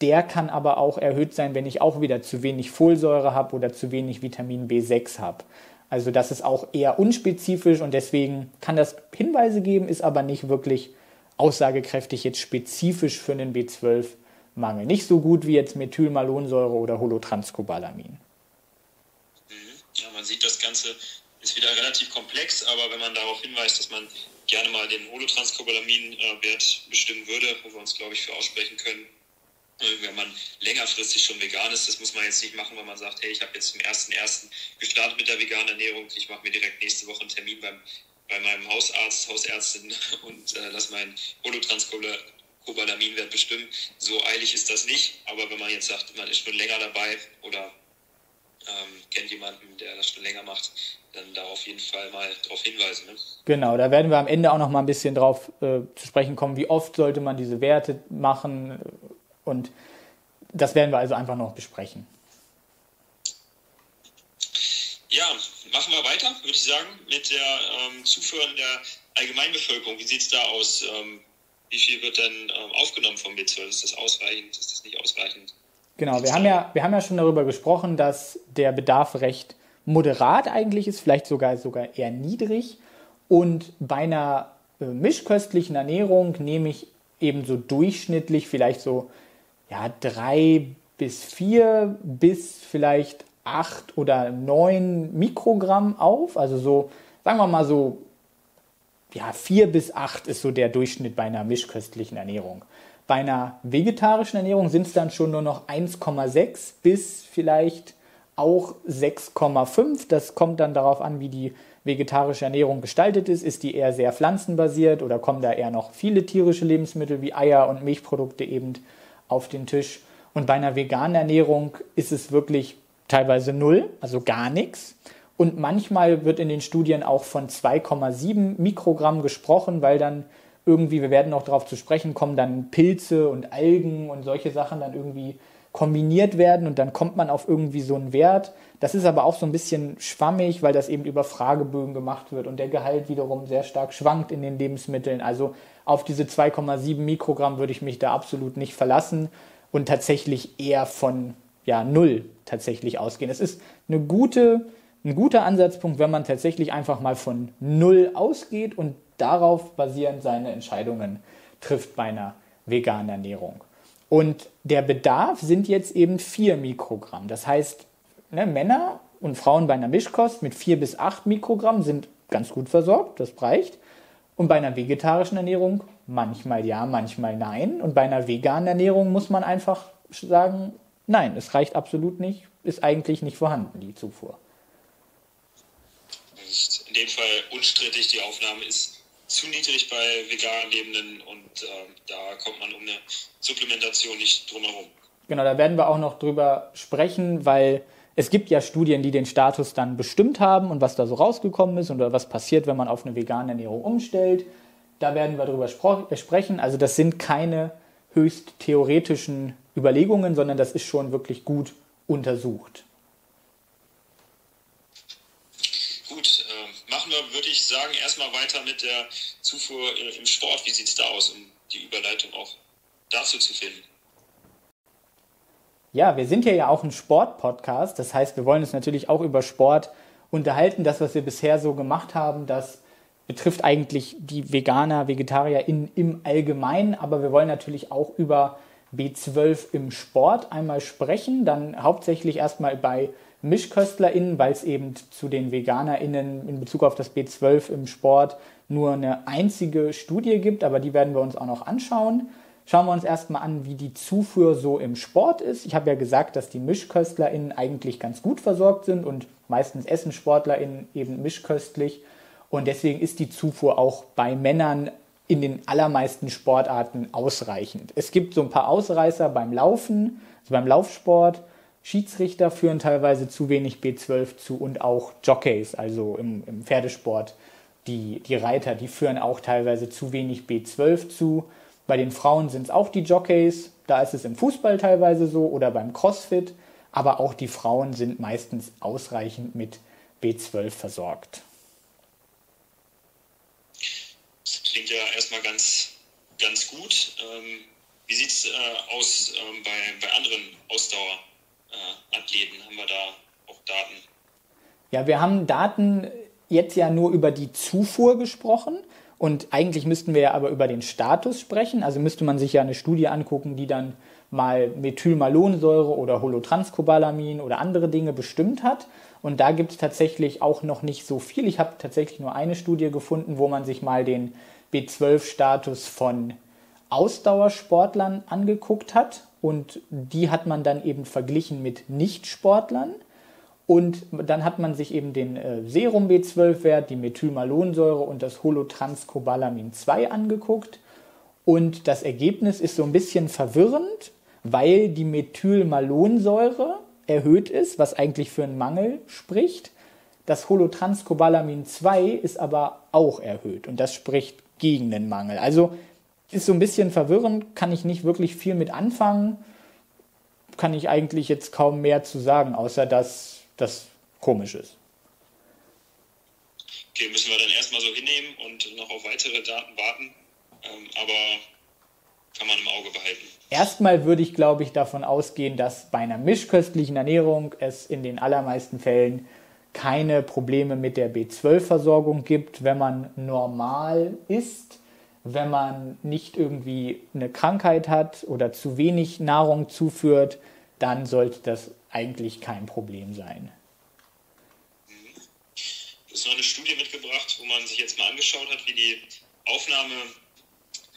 Der kann aber auch erhöht sein, wenn ich auch wieder zu wenig Folsäure habe oder zu wenig Vitamin B6 habe. Also das ist auch eher unspezifisch und deswegen kann das Hinweise geben, ist aber nicht wirklich aussagekräftig jetzt spezifisch für einen B12-Mangel. Nicht so gut wie jetzt Methylmalonsäure oder Holotranscobalamin. Mhm. Ja, man sieht, das Ganze ist wieder relativ komplex, aber wenn man darauf hinweist, dass man gerne mal den Holotranscobalamin-Wert bestimmen würde, wo wir uns, glaube ich, für aussprechen können, wenn man längerfristig schon vegan ist, das muss man jetzt nicht machen, weil man sagt, hey, ich habe jetzt zum ersten gestartet mit der veganen Ernährung, ich mache mir direkt nächste Woche einen Termin beim, bei meinem Hausarzt, Hausärztin und äh, lass meinen Holotranscobalaminwert bestimmen. So eilig ist das nicht, aber wenn man jetzt sagt, man ist schon länger dabei oder ähm, kennt jemanden, der das schon länger macht, dann da auf jeden Fall mal darauf hinweisen. Ne? Genau, da werden wir am Ende auch noch mal ein bisschen drauf äh, zu sprechen kommen, wie oft sollte man diese Werte machen und das werden wir also einfach noch besprechen. Ja, machen wir weiter, würde ich sagen, mit der ähm, Zufuhr in der Allgemeinbevölkerung. Wie sieht es da aus? Ähm, wie viel wird denn ähm, aufgenommen vom B12? Ist das ausreichend? Ist das nicht ausreichend? Genau, wir haben, ja, wir haben ja schon darüber gesprochen, dass der Bedarf recht moderat eigentlich ist, vielleicht sogar, sogar eher niedrig. Und bei einer äh, mischköstlichen Ernährung nehme ich eben so durchschnittlich vielleicht so ja, drei bis vier bis vielleicht acht oder neun Mikrogramm auf. Also so, sagen wir mal so, ja, vier bis acht ist so der Durchschnitt bei einer mischköstlichen Ernährung. Bei einer vegetarischen Ernährung sind es dann schon nur noch 1,6 bis vielleicht auch 6,5. Das kommt dann darauf an, wie die vegetarische Ernährung gestaltet ist. Ist die eher sehr pflanzenbasiert oder kommen da eher noch viele tierische Lebensmittel wie Eier und Milchprodukte eben auf den Tisch. Und bei einer veganen Ernährung ist es wirklich teilweise null, also gar nichts. Und manchmal wird in den Studien auch von 2,7 Mikrogramm gesprochen, weil dann irgendwie, wir werden noch darauf zu sprechen kommen, dann Pilze und Algen und solche Sachen dann irgendwie kombiniert werden und dann kommt man auf irgendwie so einen Wert. Das ist aber auch so ein bisschen schwammig, weil das eben über Fragebögen gemacht wird und der Gehalt wiederum sehr stark schwankt in den Lebensmitteln. Also auf diese 2,7 Mikrogramm würde ich mich da absolut nicht verlassen und tatsächlich eher von ja, null tatsächlich ausgehen. Es ist eine gute, ein guter Ansatzpunkt, wenn man tatsächlich einfach mal von null ausgeht und darauf basierend seine Entscheidungen trifft bei einer veganen Ernährung. Und der Bedarf sind jetzt eben 4 Mikrogramm. Das heißt, ne, Männer und Frauen bei einer Mischkost mit 4 bis 8 Mikrogramm sind ganz gut versorgt, das reicht. Und bei einer vegetarischen Ernährung manchmal ja, manchmal nein. Und bei einer veganen Ernährung muss man einfach sagen, nein, es reicht absolut nicht, ist eigentlich nicht vorhanden, die Zufuhr. In dem Fall unstrittig, die Aufnahme ist zu niedrig bei vegan Lebenden und äh, da kommt man um eine Supplementation nicht drum herum. Genau, da werden wir auch noch drüber sprechen, weil es gibt ja Studien, die den Status dann bestimmt haben und was da so rausgekommen ist oder was passiert, wenn man auf eine vegane Ernährung umstellt. Da werden wir drüber sprechen. Also das sind keine höchst theoretischen Überlegungen, sondern das ist schon wirklich gut untersucht. Gut, äh, machen wir, würde ich sagen, erstmal weiter mit der Zufuhr im Sport. Wie sieht es da aus, um die Überleitung auch dazu zu finden? Ja, wir sind hier ja auch ein Sport-Podcast. Das heißt, wir wollen uns natürlich auch über Sport unterhalten. Das, was wir bisher so gemacht haben, das betrifft eigentlich die Veganer, Vegetarier in, im Allgemeinen. Aber wir wollen natürlich auch über B12 im Sport einmal sprechen. Dann hauptsächlich erstmal bei MischköstlerInnen, weil es eben zu den VeganerInnen in Bezug auf das B12 im Sport nur eine einzige Studie gibt. Aber die werden wir uns auch noch anschauen. Schauen wir uns erstmal an, wie die Zufuhr so im Sport ist. Ich habe ja gesagt, dass die MischköstlerInnen eigentlich ganz gut versorgt sind und meistens essen SportlerInnen eben mischköstlich. Und deswegen ist die Zufuhr auch bei Männern in den allermeisten Sportarten ausreichend. Es gibt so ein paar Ausreißer beim Laufen, also beim Laufsport. Schiedsrichter führen teilweise zu wenig B12 zu und auch Jockeys, also im, im Pferdesport, die, die Reiter, die führen auch teilweise zu wenig B12 zu. Bei den Frauen sind es auch die Jockeys, da ist es im Fußball teilweise so oder beim CrossFit, aber auch die Frauen sind meistens ausreichend mit B12 versorgt. Das klingt ja erstmal ganz, ganz gut. Ähm, wie sieht es äh, aus ähm, bei, bei anderen Ausdauerathleten? Äh, haben wir da auch Daten? Ja, wir haben Daten jetzt ja nur über die Zufuhr gesprochen. Und eigentlich müssten wir ja aber über den Status sprechen. Also müsste man sich ja eine Studie angucken, die dann mal Methylmalonsäure oder Holotranscobalamin oder andere Dinge bestimmt hat. Und da gibt es tatsächlich auch noch nicht so viel. Ich habe tatsächlich nur eine Studie gefunden, wo man sich mal den B12-Status von Ausdauersportlern angeguckt hat. Und die hat man dann eben verglichen mit Nichtsportlern. Und dann hat man sich eben den äh, Serum B12-Wert, die Methylmalonsäure und das Holotranscobalamin 2 angeguckt. Und das Ergebnis ist so ein bisschen verwirrend, weil die Methylmalonsäure erhöht ist, was eigentlich für einen Mangel spricht. Das Holotranscobalamin 2 ist aber auch erhöht und das spricht gegen den Mangel. Also ist so ein bisschen verwirrend, kann ich nicht wirklich viel mit anfangen, kann ich eigentlich jetzt kaum mehr zu sagen, außer dass das komisch ist. Okay, müssen wir dann erstmal so hinnehmen und noch auf weitere Daten warten, ähm, aber kann man im Auge behalten. Erstmal würde ich, glaube ich, davon ausgehen, dass bei einer mischköstlichen Ernährung es in den allermeisten Fällen keine Probleme mit der B12-Versorgung gibt, wenn man normal isst, wenn man nicht irgendwie eine Krankheit hat oder zu wenig Nahrung zuführt, dann sollte das eigentlich kein Problem sein. Du hast noch eine Studie mitgebracht, wo man sich jetzt mal angeschaut hat, wie die Aufnahme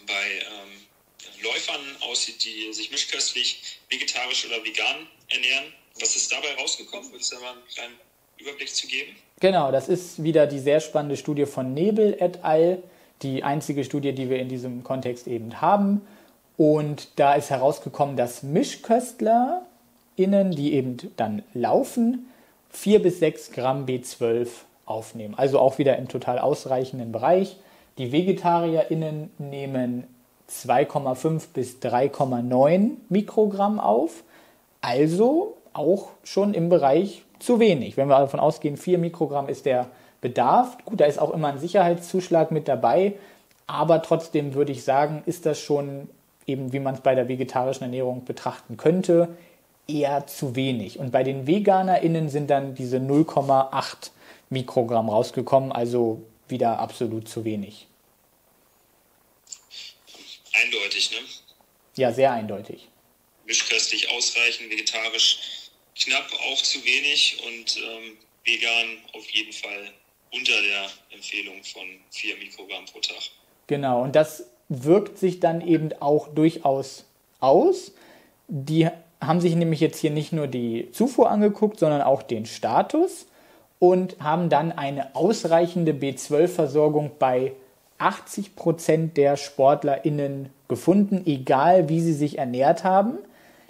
bei ähm, Läufern aussieht, die sich mischköstlich, vegetarisch oder vegan ernähren. Was ist dabei rausgekommen? Willst du da mal einen kleinen Überblick zu geben? Genau, das ist wieder die sehr spannende Studie von Nebel et al., die einzige Studie, die wir in diesem Kontext eben haben. Und da ist herausgekommen, dass Mischköstler innen, die eben dann laufen, 4 bis 6 Gramm B12 aufnehmen. Also auch wieder im total ausreichenden Bereich. Die VegetarierInnen nehmen 2,5 bis 3,9 Mikrogramm auf. Also auch schon im Bereich zu wenig. Wenn wir davon ausgehen, 4 Mikrogramm ist der Bedarf. Gut, da ist auch immer ein Sicherheitszuschlag mit dabei. Aber trotzdem würde ich sagen, ist das schon eben, wie man es bei der vegetarischen Ernährung betrachten könnte, eher zu wenig. Und bei den VeganerInnen sind dann diese 0,8 Mikrogramm rausgekommen, also wieder absolut zu wenig. Eindeutig, ne? Ja, sehr eindeutig. Mischköstlich ausreichend, vegetarisch knapp auch zu wenig und ähm, vegan auf jeden Fall unter der Empfehlung von 4 Mikrogramm pro Tag. Genau, und das wirkt sich dann eben auch durchaus aus. Die haben sich nämlich jetzt hier nicht nur die Zufuhr angeguckt, sondern auch den Status und haben dann eine ausreichende B12-Versorgung bei 80 Prozent der SportlerInnen gefunden, egal wie sie sich ernährt haben.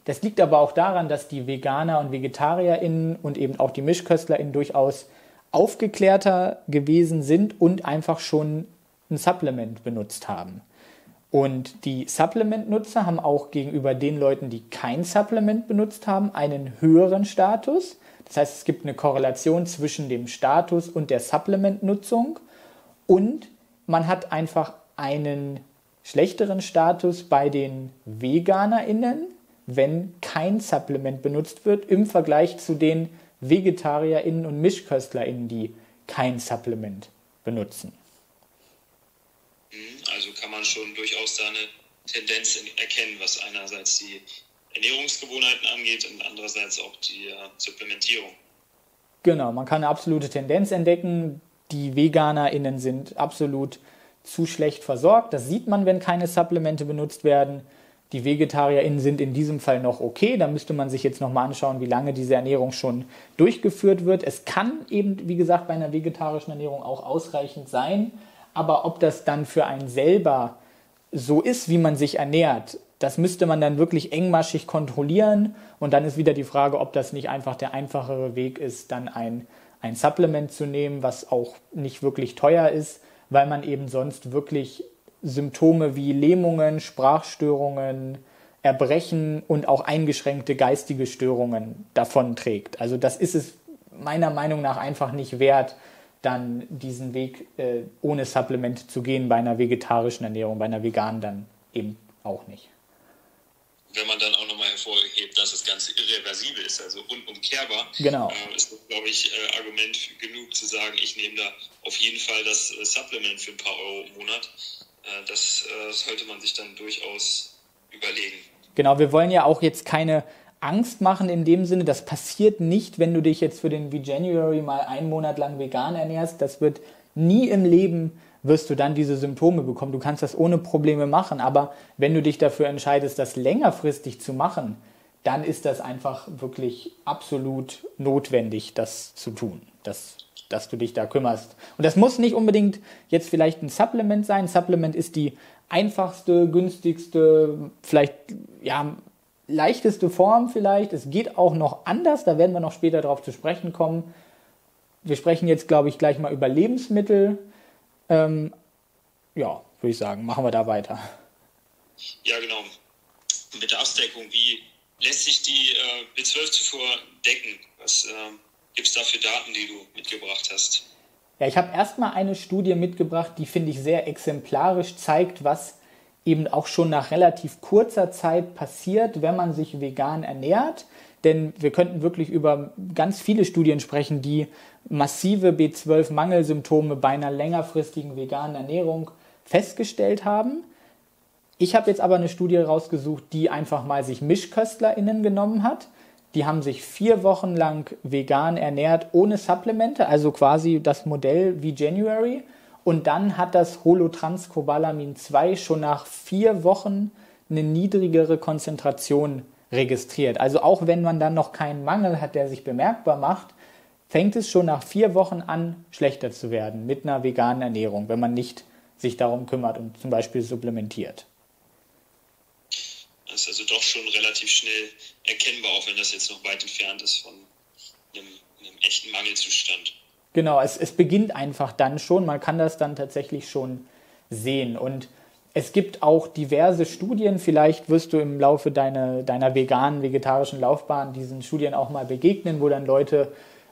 Das liegt aber auch daran, dass die Veganer und VegetarierInnen und eben auch die MischköstlerInnen durchaus aufgeklärter gewesen sind und einfach schon ein Supplement benutzt haben. Und die Supplement-Nutzer haben auch gegenüber den Leuten, die kein Supplement benutzt haben, einen höheren Status. Das heißt, es gibt eine Korrelation zwischen dem Status und der Supplement-Nutzung. Und man hat einfach einen schlechteren Status bei den VeganerInnen, wenn kein Supplement benutzt wird, im Vergleich zu den VegetarierInnen und MischköstlerInnen, die kein Supplement benutzen. Mhm, also kann man schon durchaus da eine Tendenz erkennen, was einerseits die Ernährungsgewohnheiten angeht und andererseits auch die äh, Supplementierung. Genau, man kann eine absolute Tendenz entdecken. Die VeganerInnen sind absolut zu schlecht versorgt. Das sieht man, wenn keine Supplemente benutzt werden. Die VegetarierInnen sind in diesem Fall noch okay. Da müsste man sich jetzt nochmal anschauen, wie lange diese Ernährung schon durchgeführt wird. Es kann eben, wie gesagt, bei einer vegetarischen Ernährung auch ausreichend sein, Aber ob das dann für einen selber so ist, wie man sich ernährt, das müsste man dann wirklich engmaschig kontrollieren. Und dann ist wieder die Frage, ob das nicht einfach der einfachere Weg ist, dann ein, ein Supplement zu nehmen, was auch nicht wirklich teuer ist, weil man eben sonst wirklich Symptome wie Lähmungen, Sprachstörungen, Erbrechen und auch eingeschränkte geistige Störungen davon trägt. Also das ist es meiner Meinung nach einfach nicht wert, dann diesen Weg äh, ohne Supplement zu gehen bei einer vegetarischen Ernährung, bei einer veganen dann eben auch nicht. Wenn man dann auch nochmal hervorhebt, dass das Ganze irreversibel ist, also unumkehrbar, genau. äh, ist das, glaube ich, äh, Argument genug zu sagen, ich nehme da auf jeden Fall das äh, Supplement für ein paar Euro im Monat. Äh, das äh, sollte man sich dann durchaus überlegen. Genau, wir wollen ja auch jetzt keine Angst machen in dem Sinne, das passiert nicht, wenn du dich jetzt für den V-January mal einen Monat lang vegan ernährst. Das wird nie im Leben wirst du dann diese Symptome bekommen. Du kannst das ohne Probleme machen, aber wenn du dich dafür entscheidest, das längerfristig zu machen, dann ist das einfach wirklich absolut notwendig, das zu tun, dass, dass du dich da kümmerst. Und das muss nicht unbedingt jetzt vielleicht ein Supplement sein. Supplement ist die einfachste, günstigste, vielleicht ja, leichteste Form vielleicht. Es geht auch noch anders, da werden wir noch später darauf zu sprechen kommen. Wir sprechen jetzt, glaube ich, gleich mal über Lebensmittel. Ähm, ja, würde ich sagen, machen wir da weiter. Ja, genau. Mit der Abdeckung, wie lässt sich die äh, B12-Zufuhr decken? Was äh, gibt es da für Daten, die du mitgebracht hast? Ja, ich habe erstmal eine Studie mitgebracht, die finde ich sehr exemplarisch zeigt, was eben auch schon nach relativ kurzer Zeit passiert, wenn man sich vegan ernährt. Denn wir könnten wirklich über ganz viele Studien sprechen, die massive B12-Mangelsymptome bei einer längerfristigen veganen Ernährung festgestellt haben. Ich habe jetzt aber eine Studie rausgesucht, die einfach mal sich MischköstlerInnen genommen hat. Die haben sich vier Wochen lang vegan ernährt ohne Supplemente, also quasi das Modell wie January und dann hat das Holotranscobalamin 2 schon nach vier Wochen eine niedrigere Konzentration registriert. Also auch wenn man dann noch keinen Mangel hat, der sich bemerkbar macht, fängt es schon nach vier Wochen an, schlechter zu werden mit einer veganen Ernährung, wenn man nicht sich darum kümmert und zum Beispiel supplementiert. Doch schon relativ schnell erkennbar, auch wenn das jetzt noch weit entfernt ist von einem, einem echten Mangelzustand. Genau, es, es beginnt einfach dann schon, man kann das dann tatsächlich schon sehen. Und es gibt auch diverse Studien, vielleicht wirst du im Laufe deiner, deiner veganen, vegetarischen Laufbahn diesen Studien auch mal begegnen, wo dann Leute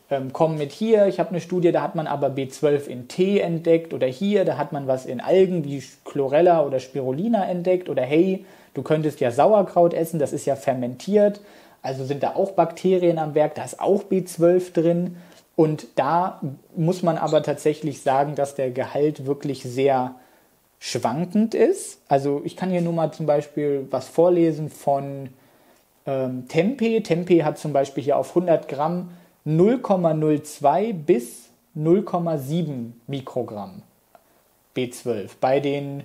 ähm, kommen mit hier, ich habe eine Studie, da hat man aber B12 in Tee entdeckt oder hier, da hat man was in Algen wie Chlorella oder Spirulina entdeckt oder hey, du könntest ja Sauerkraut essen, das ist ja fermentiert, also sind da auch Bakterien am Werk, da ist auch B12 drin. Und da muss man aber tatsächlich sagen, dass der Gehalt wirklich sehr schwankend ist. Also ich kann hier nur mal zum Beispiel was vorlesen von ähm, Tempe. Tempe hat zum Beispiel hier auf 100 Gramm 0,02 bis 0,7 Mikrogramm B12. Bei den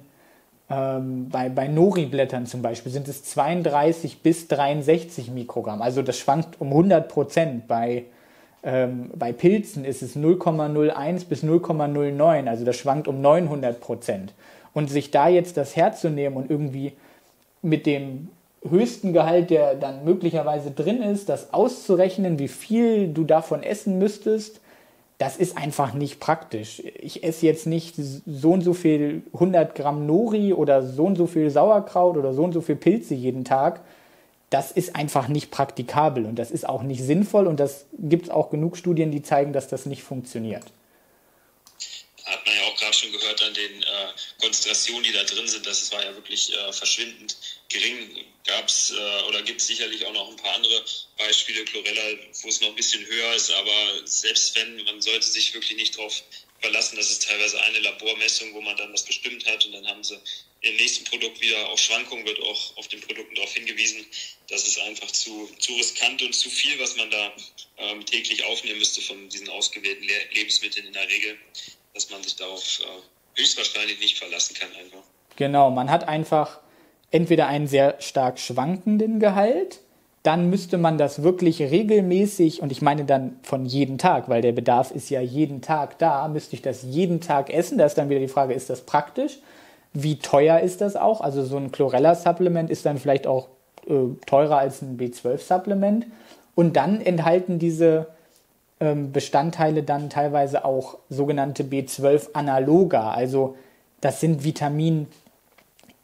ähm, bei, bei Nori-Blättern zum Beispiel sind es 32 bis 63 Mikrogramm. Also das schwankt um 100 Prozent. Bei ähm, bei Pilzen ist es 0,01 bis 0,09, also das schwankt um 900 Prozent. Und sich da jetzt das herzunehmen und irgendwie mit dem höchsten Gehalt, der dann möglicherweise drin ist, das auszurechnen, wie viel du davon essen müsstest, das ist einfach nicht praktisch. Ich esse jetzt nicht so und so viel 100 Gramm Nori oder so und so viel Sauerkraut oder so und so viel Pilze jeden Tag, das ist einfach nicht praktikabel und das ist auch nicht sinnvoll und das gibt es auch genug Studien, die zeigen, dass das nicht funktioniert. Hat man ja auch gerade schon gehört an den äh, Konzentrationen, die da drin sind, das war ja wirklich äh, verschwindend gering. Gab es äh, oder gibt es sicherlich auch noch ein paar andere Beispiele, Chlorella, wo es noch ein bisschen höher ist, aber selbst wenn, man sollte sich wirklich nicht darauf verlassen, das ist teilweise eine Labormessung, wo man dann das bestimmt hat und dann haben sie im nächsten Produkt wieder auf Schwankungen, wird auch auf den Produkten darauf hingewiesen. Das ist einfach zu, zu riskant und zu viel, was man da ähm, täglich aufnehmen müsste von diesen ausgewählten Le Lebensmitteln in der Regel, dass man sich darauf äh, höchstwahrscheinlich nicht verlassen kann einfach. Genau, man hat einfach entweder einen sehr stark schwankenden Gehalt, dann müsste man das wirklich regelmäßig, und ich meine dann von jeden Tag, weil der Bedarf ist ja jeden Tag da, müsste ich das jeden Tag essen. Da ist dann wieder die Frage, ist das praktisch? Wie teuer ist das auch? Also so ein Chlorella-Supplement ist dann vielleicht auch äh, teurer als ein B12-Supplement. Und dann enthalten diese ähm, Bestandteile dann teilweise auch sogenannte B12-Analoga. Also das sind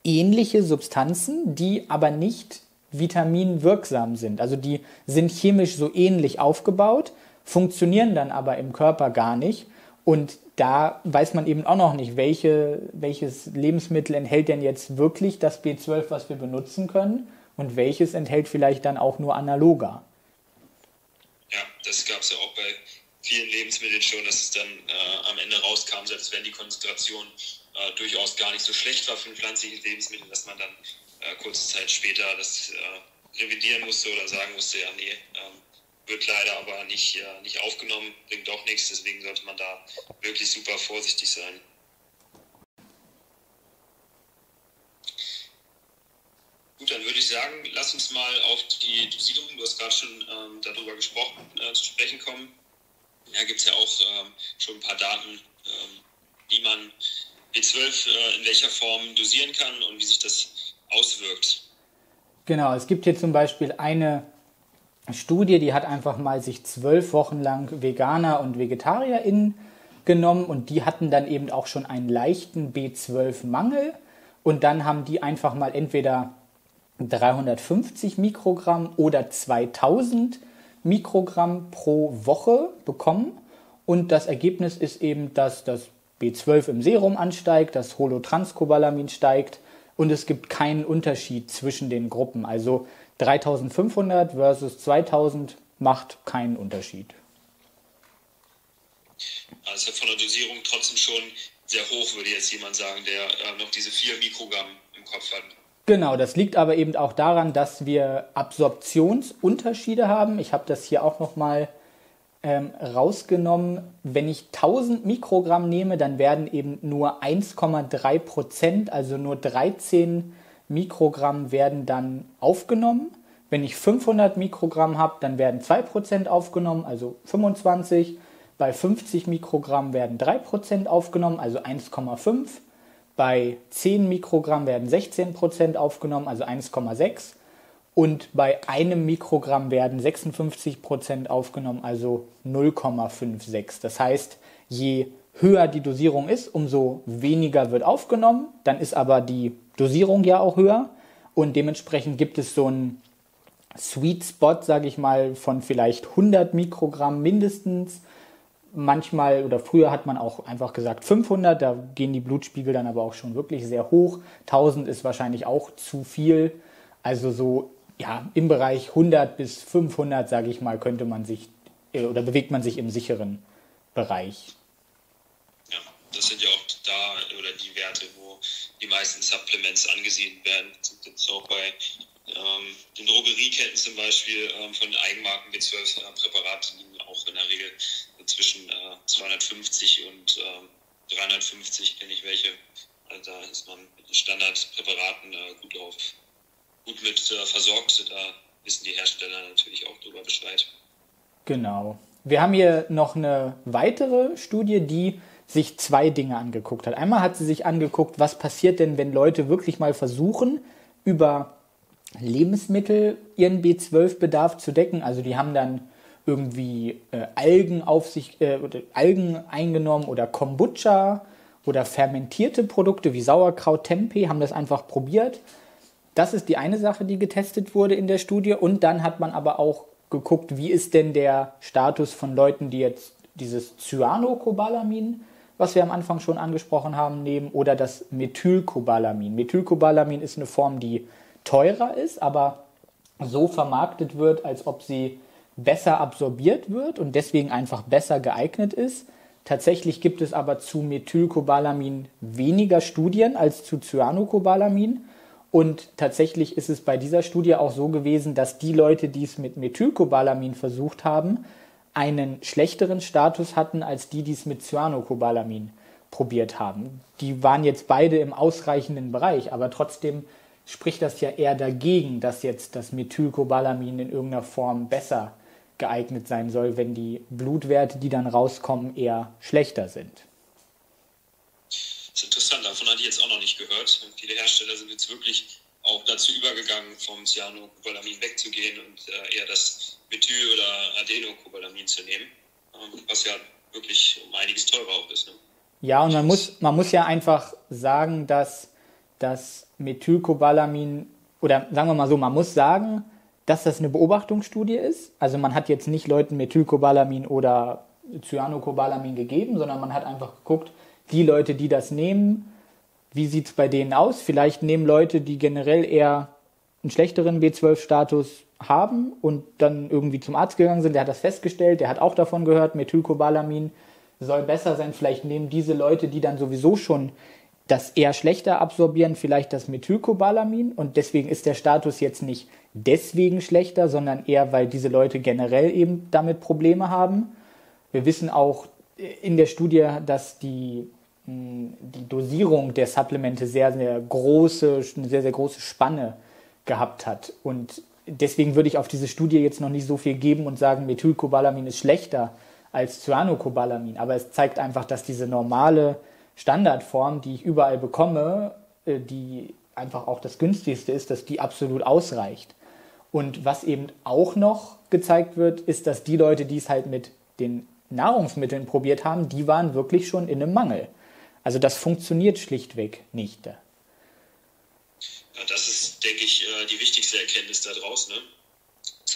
vitaminähnliche Substanzen, die aber nicht vitaminwirksam sind. Also die sind chemisch so ähnlich aufgebaut, funktionieren dann aber im Körper gar nicht. Und da weiß man eben auch noch nicht, welche, welches Lebensmittel enthält denn jetzt wirklich das B12, was wir benutzen können und welches enthält vielleicht dann auch nur analoger. Ja, das gab es ja auch bei vielen Lebensmitteln schon, dass es dann äh, am Ende rauskam, selbst wenn die Konzentration äh, durchaus gar nicht so schlecht war für ein pflanzliches Lebensmittel, dass man dann äh, kurze Zeit später das äh, revidieren musste oder sagen musste, ja, nee, ähm, wird leider aber nicht, äh, nicht aufgenommen, bringt doch nichts, deswegen sollte man da wirklich super vorsichtig sein. Gut, dann würde ich sagen, lass uns mal auf die Dosierung, du hast gerade schon ähm, darüber gesprochen, äh, zu sprechen kommen. Ja, gibt es ja auch ähm, schon ein paar Daten, ähm, wie man B12 äh, in welcher Form dosieren kann und wie sich das auswirkt. Genau, es gibt hier zum Beispiel eine Studie, die hat einfach mal sich zwölf Wochen lang Veganer und VegetarierInnen genommen und die hatten dann eben auch schon einen leichten B12-Mangel und dann haben die einfach mal entweder 350 Mikrogramm oder 2000 Mikrogramm pro Woche bekommen und das Ergebnis ist eben, dass das B12 im Serum ansteigt, das Holotranscobalamin steigt und es gibt keinen Unterschied zwischen den Gruppen. Also 3500 versus 2000 macht keinen Unterschied. Also von der Dosierung trotzdem schon sehr hoch, würde jetzt jemand sagen, der äh, noch diese 4 Mikrogramm im Kopf hat. Genau, das liegt aber eben auch daran, dass wir Absorptionsunterschiede haben. Ich habe das hier auch nochmal ähm, rausgenommen. Wenn ich 1000 Mikrogramm nehme, dann werden eben nur 1,3 Prozent, also nur 13 Mikrogramm werden dann aufgenommen. Wenn ich 500 Mikrogramm habe, dann werden 2 Prozent aufgenommen, also 25. Bei 50 Mikrogramm werden 3 Prozent aufgenommen, also 1,5. Bei 10 Mikrogramm werden 16 Prozent aufgenommen, also 1,6. Und bei einem Mikrogramm werden 56 Prozent aufgenommen, also 0,56. Das heißt, je höher die Dosierung ist, umso weniger wird aufgenommen. Dann ist aber die Dosierung ja auch höher und dementsprechend gibt es so einen Sweet Spot, sage ich mal, von vielleicht 100 Mikrogramm mindestens. Manchmal oder früher hat man auch einfach gesagt 500, da gehen die Blutspiegel dann aber auch schon wirklich sehr hoch. 1000 ist wahrscheinlich auch zu viel. Also so ja, im Bereich 100 bis 500, sage ich mal, könnte man sich äh, oder bewegt man sich im sicheren Bereich. Ja, das sind ja auch da oder die Werte, wo die meisten Supplements angesiedelt werden. Das sind jetzt auch bei ähm, den Drogerieketten zum Beispiel ähm, von Eigenmarken B12-Präparaten liegen auch in der Regel zwischen äh, 250 und äh, 350 kenne ich welche. Also da ist man mit den Standardpräparaten äh, gut auf, gut mit äh, versorgt. Da wissen die Hersteller natürlich auch darüber Bescheid. Genau. Wir haben hier noch eine weitere Studie, die sich zwei Dinge angeguckt hat. Einmal hat sie sich angeguckt, was passiert denn, wenn Leute wirklich mal versuchen, über Lebensmittel ihren B12-Bedarf zu decken. Also die haben dann irgendwie äh, Algen auf sich, äh, Algen eingenommen oder Kombucha oder fermentierte Produkte wie Sauerkraut, Tempeh, haben das einfach probiert. Das ist die eine Sache, die getestet wurde in der Studie. Und dann hat man aber auch geguckt, wie ist denn der Status von Leuten, die jetzt dieses Cyanocobalamin was wir am Anfang schon angesprochen haben, nehmen oder das Methylcobalamin. Methylcobalamin ist eine Form, die teurer ist, aber so vermarktet wird, als ob sie besser absorbiert wird und deswegen einfach besser geeignet ist. Tatsächlich gibt es aber zu Methylcobalamin weniger Studien als zu Cyanocobalamin. Und tatsächlich ist es bei dieser Studie auch so gewesen, dass die Leute, die es mit Methylcobalamin versucht haben, einen schlechteren Status hatten als die, die es mit Cyanocobalamin probiert haben. Die waren jetzt beide im ausreichenden Bereich, aber trotzdem spricht das ja eher dagegen, dass jetzt das Methylcobalamin in irgendeiner Form besser geeignet sein soll, wenn die Blutwerte, die dann rauskommen, eher schlechter sind. Ist interessant, davon hatte ich jetzt auch noch nicht gehört. Viele Hersteller sind jetzt wirklich auch dazu übergegangen, vom Cyanocobalamin wegzugehen und äh, eher das Methyl- oder Adenocobalamin zu nehmen, ähm, was ja wirklich um einiges teurer auch ist. Ne? Ja, und man muss, man muss ja einfach sagen, dass das Methylcobalamin, oder sagen wir mal so, man muss sagen, dass das eine Beobachtungsstudie ist. Also man hat jetzt nicht Leuten Methylcobalamin oder Cyanocobalamin gegeben, sondern man hat einfach geguckt, die Leute, die das nehmen, wie sieht es bei denen aus? Vielleicht nehmen Leute, die generell eher einen schlechteren B12-Status haben und dann irgendwie zum Arzt gegangen sind, der hat das festgestellt, der hat auch davon gehört, Methylcobalamin soll besser sein. Vielleicht nehmen diese Leute, die dann sowieso schon das eher schlechter absorbieren, vielleicht das Methylcobalamin und deswegen ist der Status jetzt nicht deswegen schlechter, sondern eher, weil diese Leute generell eben damit Probleme haben. Wir wissen auch in der Studie, dass die, die Dosierung der Supplemente sehr, sehr große, eine sehr, sehr große Spanne gehabt hat. Und deswegen würde ich auf diese Studie jetzt noch nicht so viel geben und sagen, Methylcobalamin ist schlechter als Cyanocobalamin. Aber es zeigt einfach, dass diese normale Standardform, die ich überall bekomme, äh, die einfach auch das günstigste ist, dass die absolut ausreicht. Und was eben auch noch gezeigt wird, ist, dass die Leute, die es halt mit den Nahrungsmitteln probiert haben, die waren wirklich schon in einem Mangel. Also das funktioniert schlichtweg nicht. Ja, das ist, denke ich, äh, die wichtigste Erkenntnis daraus. Ne?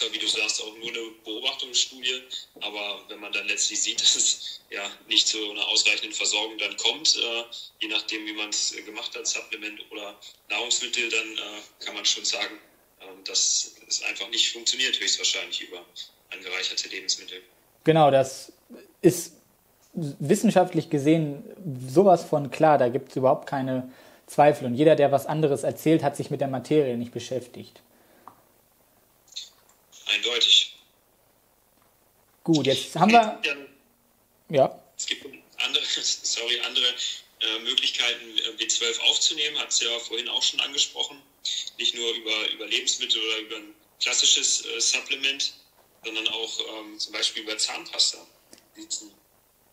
zwar, wie du sagst, auch nur eine Beobachtungsstudie, aber wenn man dann letztlich sieht, dass es ja nicht zu einer ausreichenden Versorgung dann kommt, äh, je nachdem, wie man es gemacht hat, Supplement oder Nahrungsmittel, dann äh, kann man schon sagen, äh, dass es einfach nicht funktioniert, höchstwahrscheinlich über angereicherte Lebensmittel. Genau, das ist wissenschaftlich gesehen sowas von klar, da gibt es überhaupt keine Zweifel. Und jeder, der was anderes erzählt, hat sich mit der Materie nicht beschäftigt. Eindeutig. Gut, jetzt haben wir. Ja. Es gibt andere, sorry, andere äh, Möglichkeiten, B12 aufzunehmen, hat es ja vorhin auch schon angesprochen. Nicht nur über, über Lebensmittel oder über ein klassisches äh, Supplement, sondern auch ähm, zum Beispiel über Zahnpasta.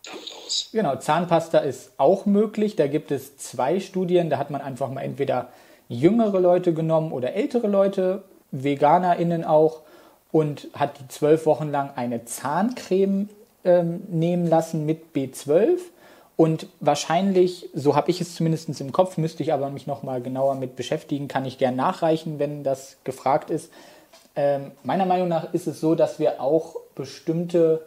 Damit aus? Genau, Zahnpasta ist auch möglich. Da gibt es zwei Studien. Da hat man einfach mal entweder jüngere Leute genommen oder ältere Leute, VeganerInnen auch und hat die zwölf Wochen lang eine Zahncreme ähm, nehmen lassen mit B12. Und wahrscheinlich, so habe ich es zumindest im Kopf, müsste ich aber mich nochmal genauer mit beschäftigen, kann ich gern nachreichen, wenn das gefragt ist. Ähm, meiner Meinung nach ist es so, dass wir auch bestimmte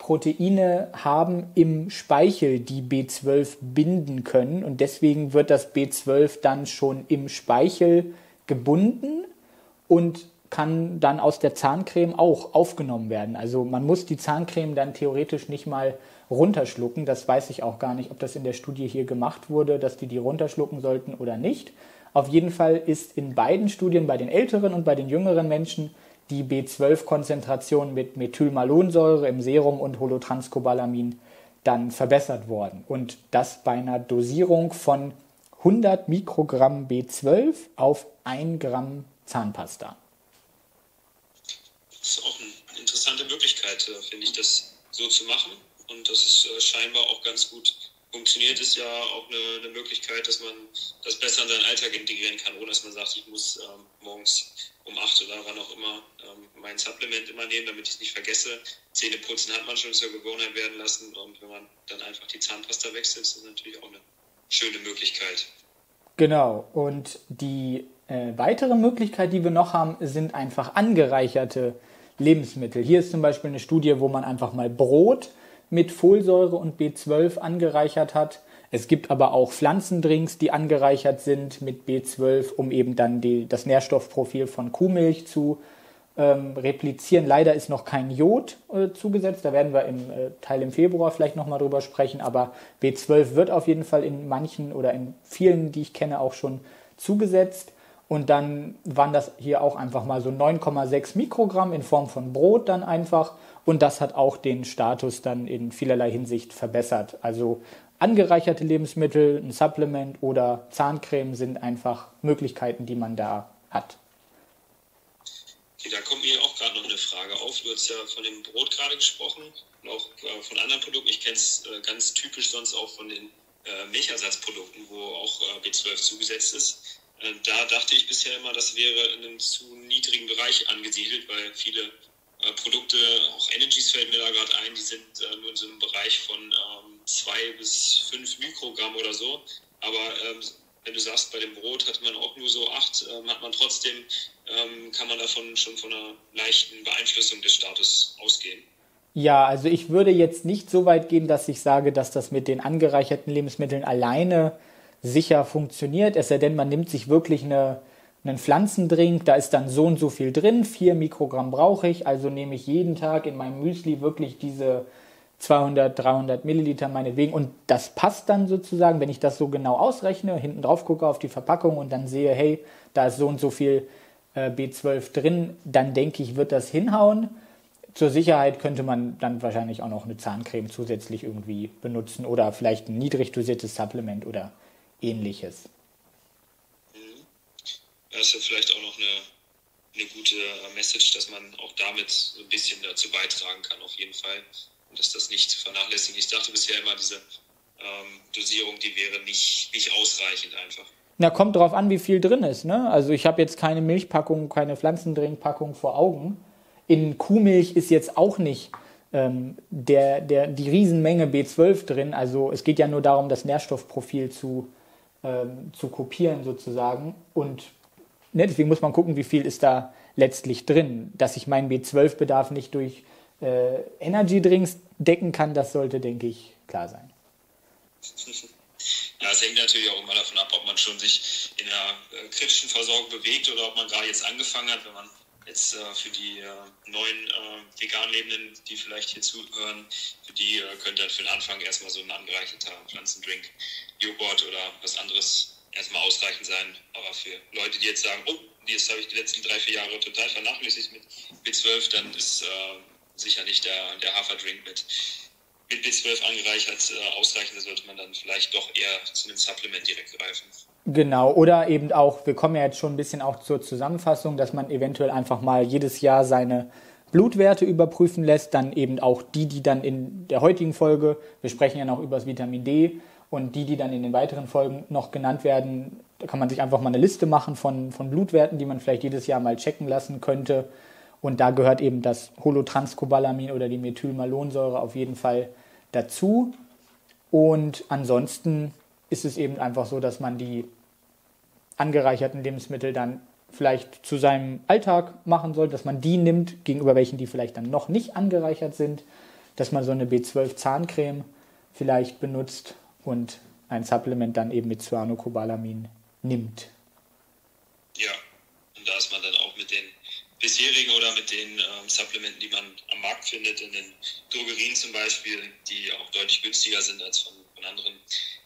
Proteine haben im Speichel, die B12 binden können. Und deswegen wird das B12 dann schon im Speichel gebunden und kann dann aus der Zahncreme auch aufgenommen werden. Also man muss die Zahncreme dann theoretisch nicht mal runterschlucken. Das weiß ich auch gar nicht, ob das in der Studie hier gemacht wurde, dass die die runterschlucken sollten oder nicht. Auf jeden Fall ist in beiden Studien, bei den älteren und bei den jüngeren Menschen, die B12-Konzentration mit Methylmalonsäure im Serum und Holotranscobalamin dann verbessert worden. Und das bei einer Dosierung von 100 Mikrogramm B12 auf 1 Gramm Zahnpasta ist auch eine interessante Möglichkeit, äh, finde ich, das so zu machen. Und das ist äh, scheinbar auch ganz gut funktioniert, ist ja auch eine, eine, Möglichkeit, dass man das besser in seinen Alltag integrieren kann, ohne dass man sagt, ich muss ähm, morgens um 8 oder wann auch immer ähm, mein Supplement immer nehmen, damit ich es nicht vergesse. Zähne putzen hat man schon zur Gewohnheit werden lassen und wenn man dann einfach die Zahnpasta wechselt, ist das natürlich auch eine schöne Möglichkeit. Genau, und die äh, weitere Möglichkeit, die wir noch haben, sind einfach angereicherte Lebensmittel. Hier ist zum Beispiel eine Studie, wo man einfach mal Brot mit Folsäure und B12 angereichert hat. Es gibt aber auch Pflanzendrinks, die angereichert sind mit B12, um eben dann die, das Nährstoffprofil von Kuhmilch zu ähm, replizieren. Leider ist noch kein Jod äh, zugesetzt, da werden wir im äh, Teil im Februar vielleicht nochmal drüber sprechen, aber B12 wird auf jeden Fall in manchen oder in vielen, die ich kenne, auch schon zugesetzt. Und dann waren das hier auch einfach mal so 9,6 Mikrogramm in Form von Brot dann einfach. Und das hat auch den Status dann in vielerlei Hinsicht verbessert. Also angereicherte Lebensmittel, ein Supplement oder Zahncreme sind einfach Möglichkeiten, die man da hat. Okay, da kommt mir auch gerade noch eine Frage auf. Du hast ja von dem Brot gerade gesprochen und auch äh, von anderen Produkten. Ich kenne es äh, ganz typisch sonst auch von den äh, Milchersatzprodukten, wo auch äh, B12 zugesetzt ist. Da dachte ich bisher immer, das wäre in einem zu niedrigen Bereich angesiedelt, weil viele Produkte, auch Energies fällt mir da gerade ein, die sind nur in so einem Bereich von ähm, zwei bis fünf Mikrogramm oder so. Aber ähm, wenn du sagst, bei dem Brot hat man auch nur so acht, ähm, hat man trotzdem, ähm, kann man davon schon von einer leichten Beeinflussung des Status ausgehen. Ja, also ich würde jetzt nicht so weit gehen, dass ich sage, dass das mit den angereicherten Lebensmitteln alleine sicher funktioniert. Es sei denn, man nimmt sich wirklich eine, einen Pflanzendrink, da ist dann so und so viel drin, vier Mikrogramm brauche ich, also nehme ich jeden Tag in meinem Müsli wirklich diese 200, 300 Milliliter meinetwegen und das passt dann sozusagen, wenn ich das so genau ausrechne, hinten drauf gucke auf die Verpackung und dann sehe, hey, da ist so und so viel äh, B12 drin, dann denke ich, wird das hinhauen. Zur Sicherheit könnte man dann wahrscheinlich auch noch eine Zahncreme zusätzlich irgendwie benutzen oder vielleicht ein niedrig dosiertes Supplement oder ähnliches. Das ist ja vielleicht auch noch eine, eine gute Message, dass man auch damit ein bisschen dazu beitragen kann, auf jeden Fall. Dass das nicht zu vernachlässigen. Ich dachte bisher immer, diese ähm, Dosierung, die wäre nicht, nicht ausreichend einfach. Na, kommt drauf an, wie viel drin ist. Ne? Also ich habe jetzt keine Milchpackung, keine Pflanzendrinkpackung vor Augen. In Kuhmilch ist jetzt auch nicht ähm, der, der, die Riesenmenge B12 drin. Also es geht ja nur darum, das Nährstoffprofil zu, ähm, zu kopieren sozusagen. Und ne, deswegen muss man gucken, wie viel ist da letztlich drin. Dass ich meinen B12-Bedarf nicht durch äh, Energy Drinks decken kann, das sollte, denke ich, klar sein. Ja, es hängt natürlich auch immer davon ab, ob man schon sich in der äh, kritischen Versorgung bewegt oder ob man gerade jetzt angefangen hat, wenn man jetzt äh, für die äh, neuen äh, vegan Lebenden, die vielleicht hier zuhören, für die äh, könnte dann für den Anfang erstmal so ein angereicherter Pflanzendrink, Joghurt oder was anderes erstmal ausreichend sein. Aber für Leute, die jetzt sagen, oh, das habe ich die letzten drei, vier Jahre total vernachlässigt mit B12, dann ist äh, sicherlich der, der Haferdrink mit, mit B12 angereichert äh, ausreichend. Da sollte man dann vielleicht doch eher zu einem Supplement direkt greifen. Genau, oder eben auch, wir kommen ja jetzt schon ein bisschen auch zur Zusammenfassung, dass man eventuell einfach mal jedes Jahr seine Blutwerte überprüfen lässt, dann eben auch die, die dann in der heutigen Folge, wir sprechen ja noch über das Vitamin D und die, die dann in den weiteren Folgen noch genannt werden, da kann man sich einfach mal eine Liste machen von, von Blutwerten, die man vielleicht jedes Jahr mal checken lassen könnte. Und da gehört eben das Holotranscobalamin oder die Methylmalonsäure auf jeden Fall dazu. Und ansonsten ist es eben einfach so, dass man die angereicherten Lebensmittel dann vielleicht zu seinem Alltag machen soll, dass man die nimmt gegenüber welchen, die vielleicht dann noch nicht angereichert sind, dass man so eine B12 Zahncreme vielleicht benutzt und ein Supplement dann eben mit Cyanocobalamin nimmt. Ja, und da ist man dann auch mit den bisherigen oder mit den ähm, Supplementen, die man am Markt findet, in den Drogerien zum Beispiel, die auch deutlich günstiger sind als von, von anderen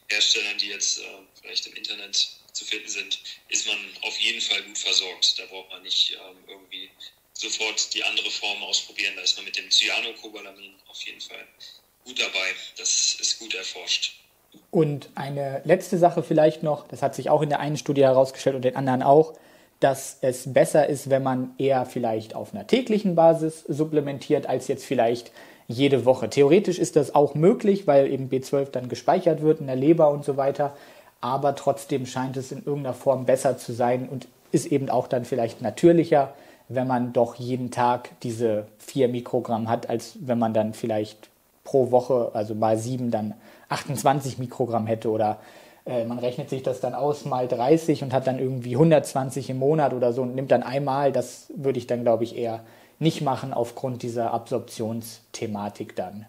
Herstellern, die jetzt äh, vielleicht im Internet zu finden sind, ist man auf jeden Fall gut versorgt. Da braucht man nicht ähm, irgendwie sofort die andere Form ausprobieren. Da ist man mit dem Cyanocobalamin auf jeden Fall gut dabei. Das ist gut erforscht. Und eine letzte Sache vielleicht noch, das hat sich auch in der einen Studie herausgestellt und den anderen auch, dass es besser ist, wenn man eher vielleicht auf einer täglichen Basis supplementiert, als jetzt vielleicht jede Woche. Theoretisch ist das auch möglich, weil eben B12 dann gespeichert wird in der Leber und so weiter. Aber trotzdem scheint es in irgendeiner Form besser zu sein und ist eben auch dann vielleicht natürlicher, wenn man doch jeden Tag diese 4 Mikrogramm hat, als wenn man dann vielleicht pro Woche, also mal 7, dann 28 Mikrogramm hätte oder äh, man rechnet sich das dann aus mal 30 und hat dann irgendwie 120 im Monat oder so und nimmt dann einmal. Das würde ich dann, glaube ich, eher nicht machen aufgrund dieser Absorptionsthematik dann.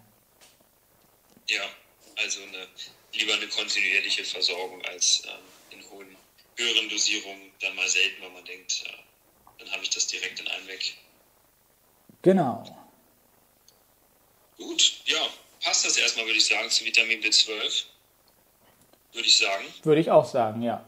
Ja, also eine, lieber eine kontinuierliche Versorgung als ähm, in hohen, höheren Dosierungen dann mal selten, weil man denkt, äh, dann habe ich das direkt in einem weg. Genau. Gut, ja, passt das erstmal, würde ich sagen, zu Vitamin B12. Würde ich sagen. Würde ich auch sagen, ja.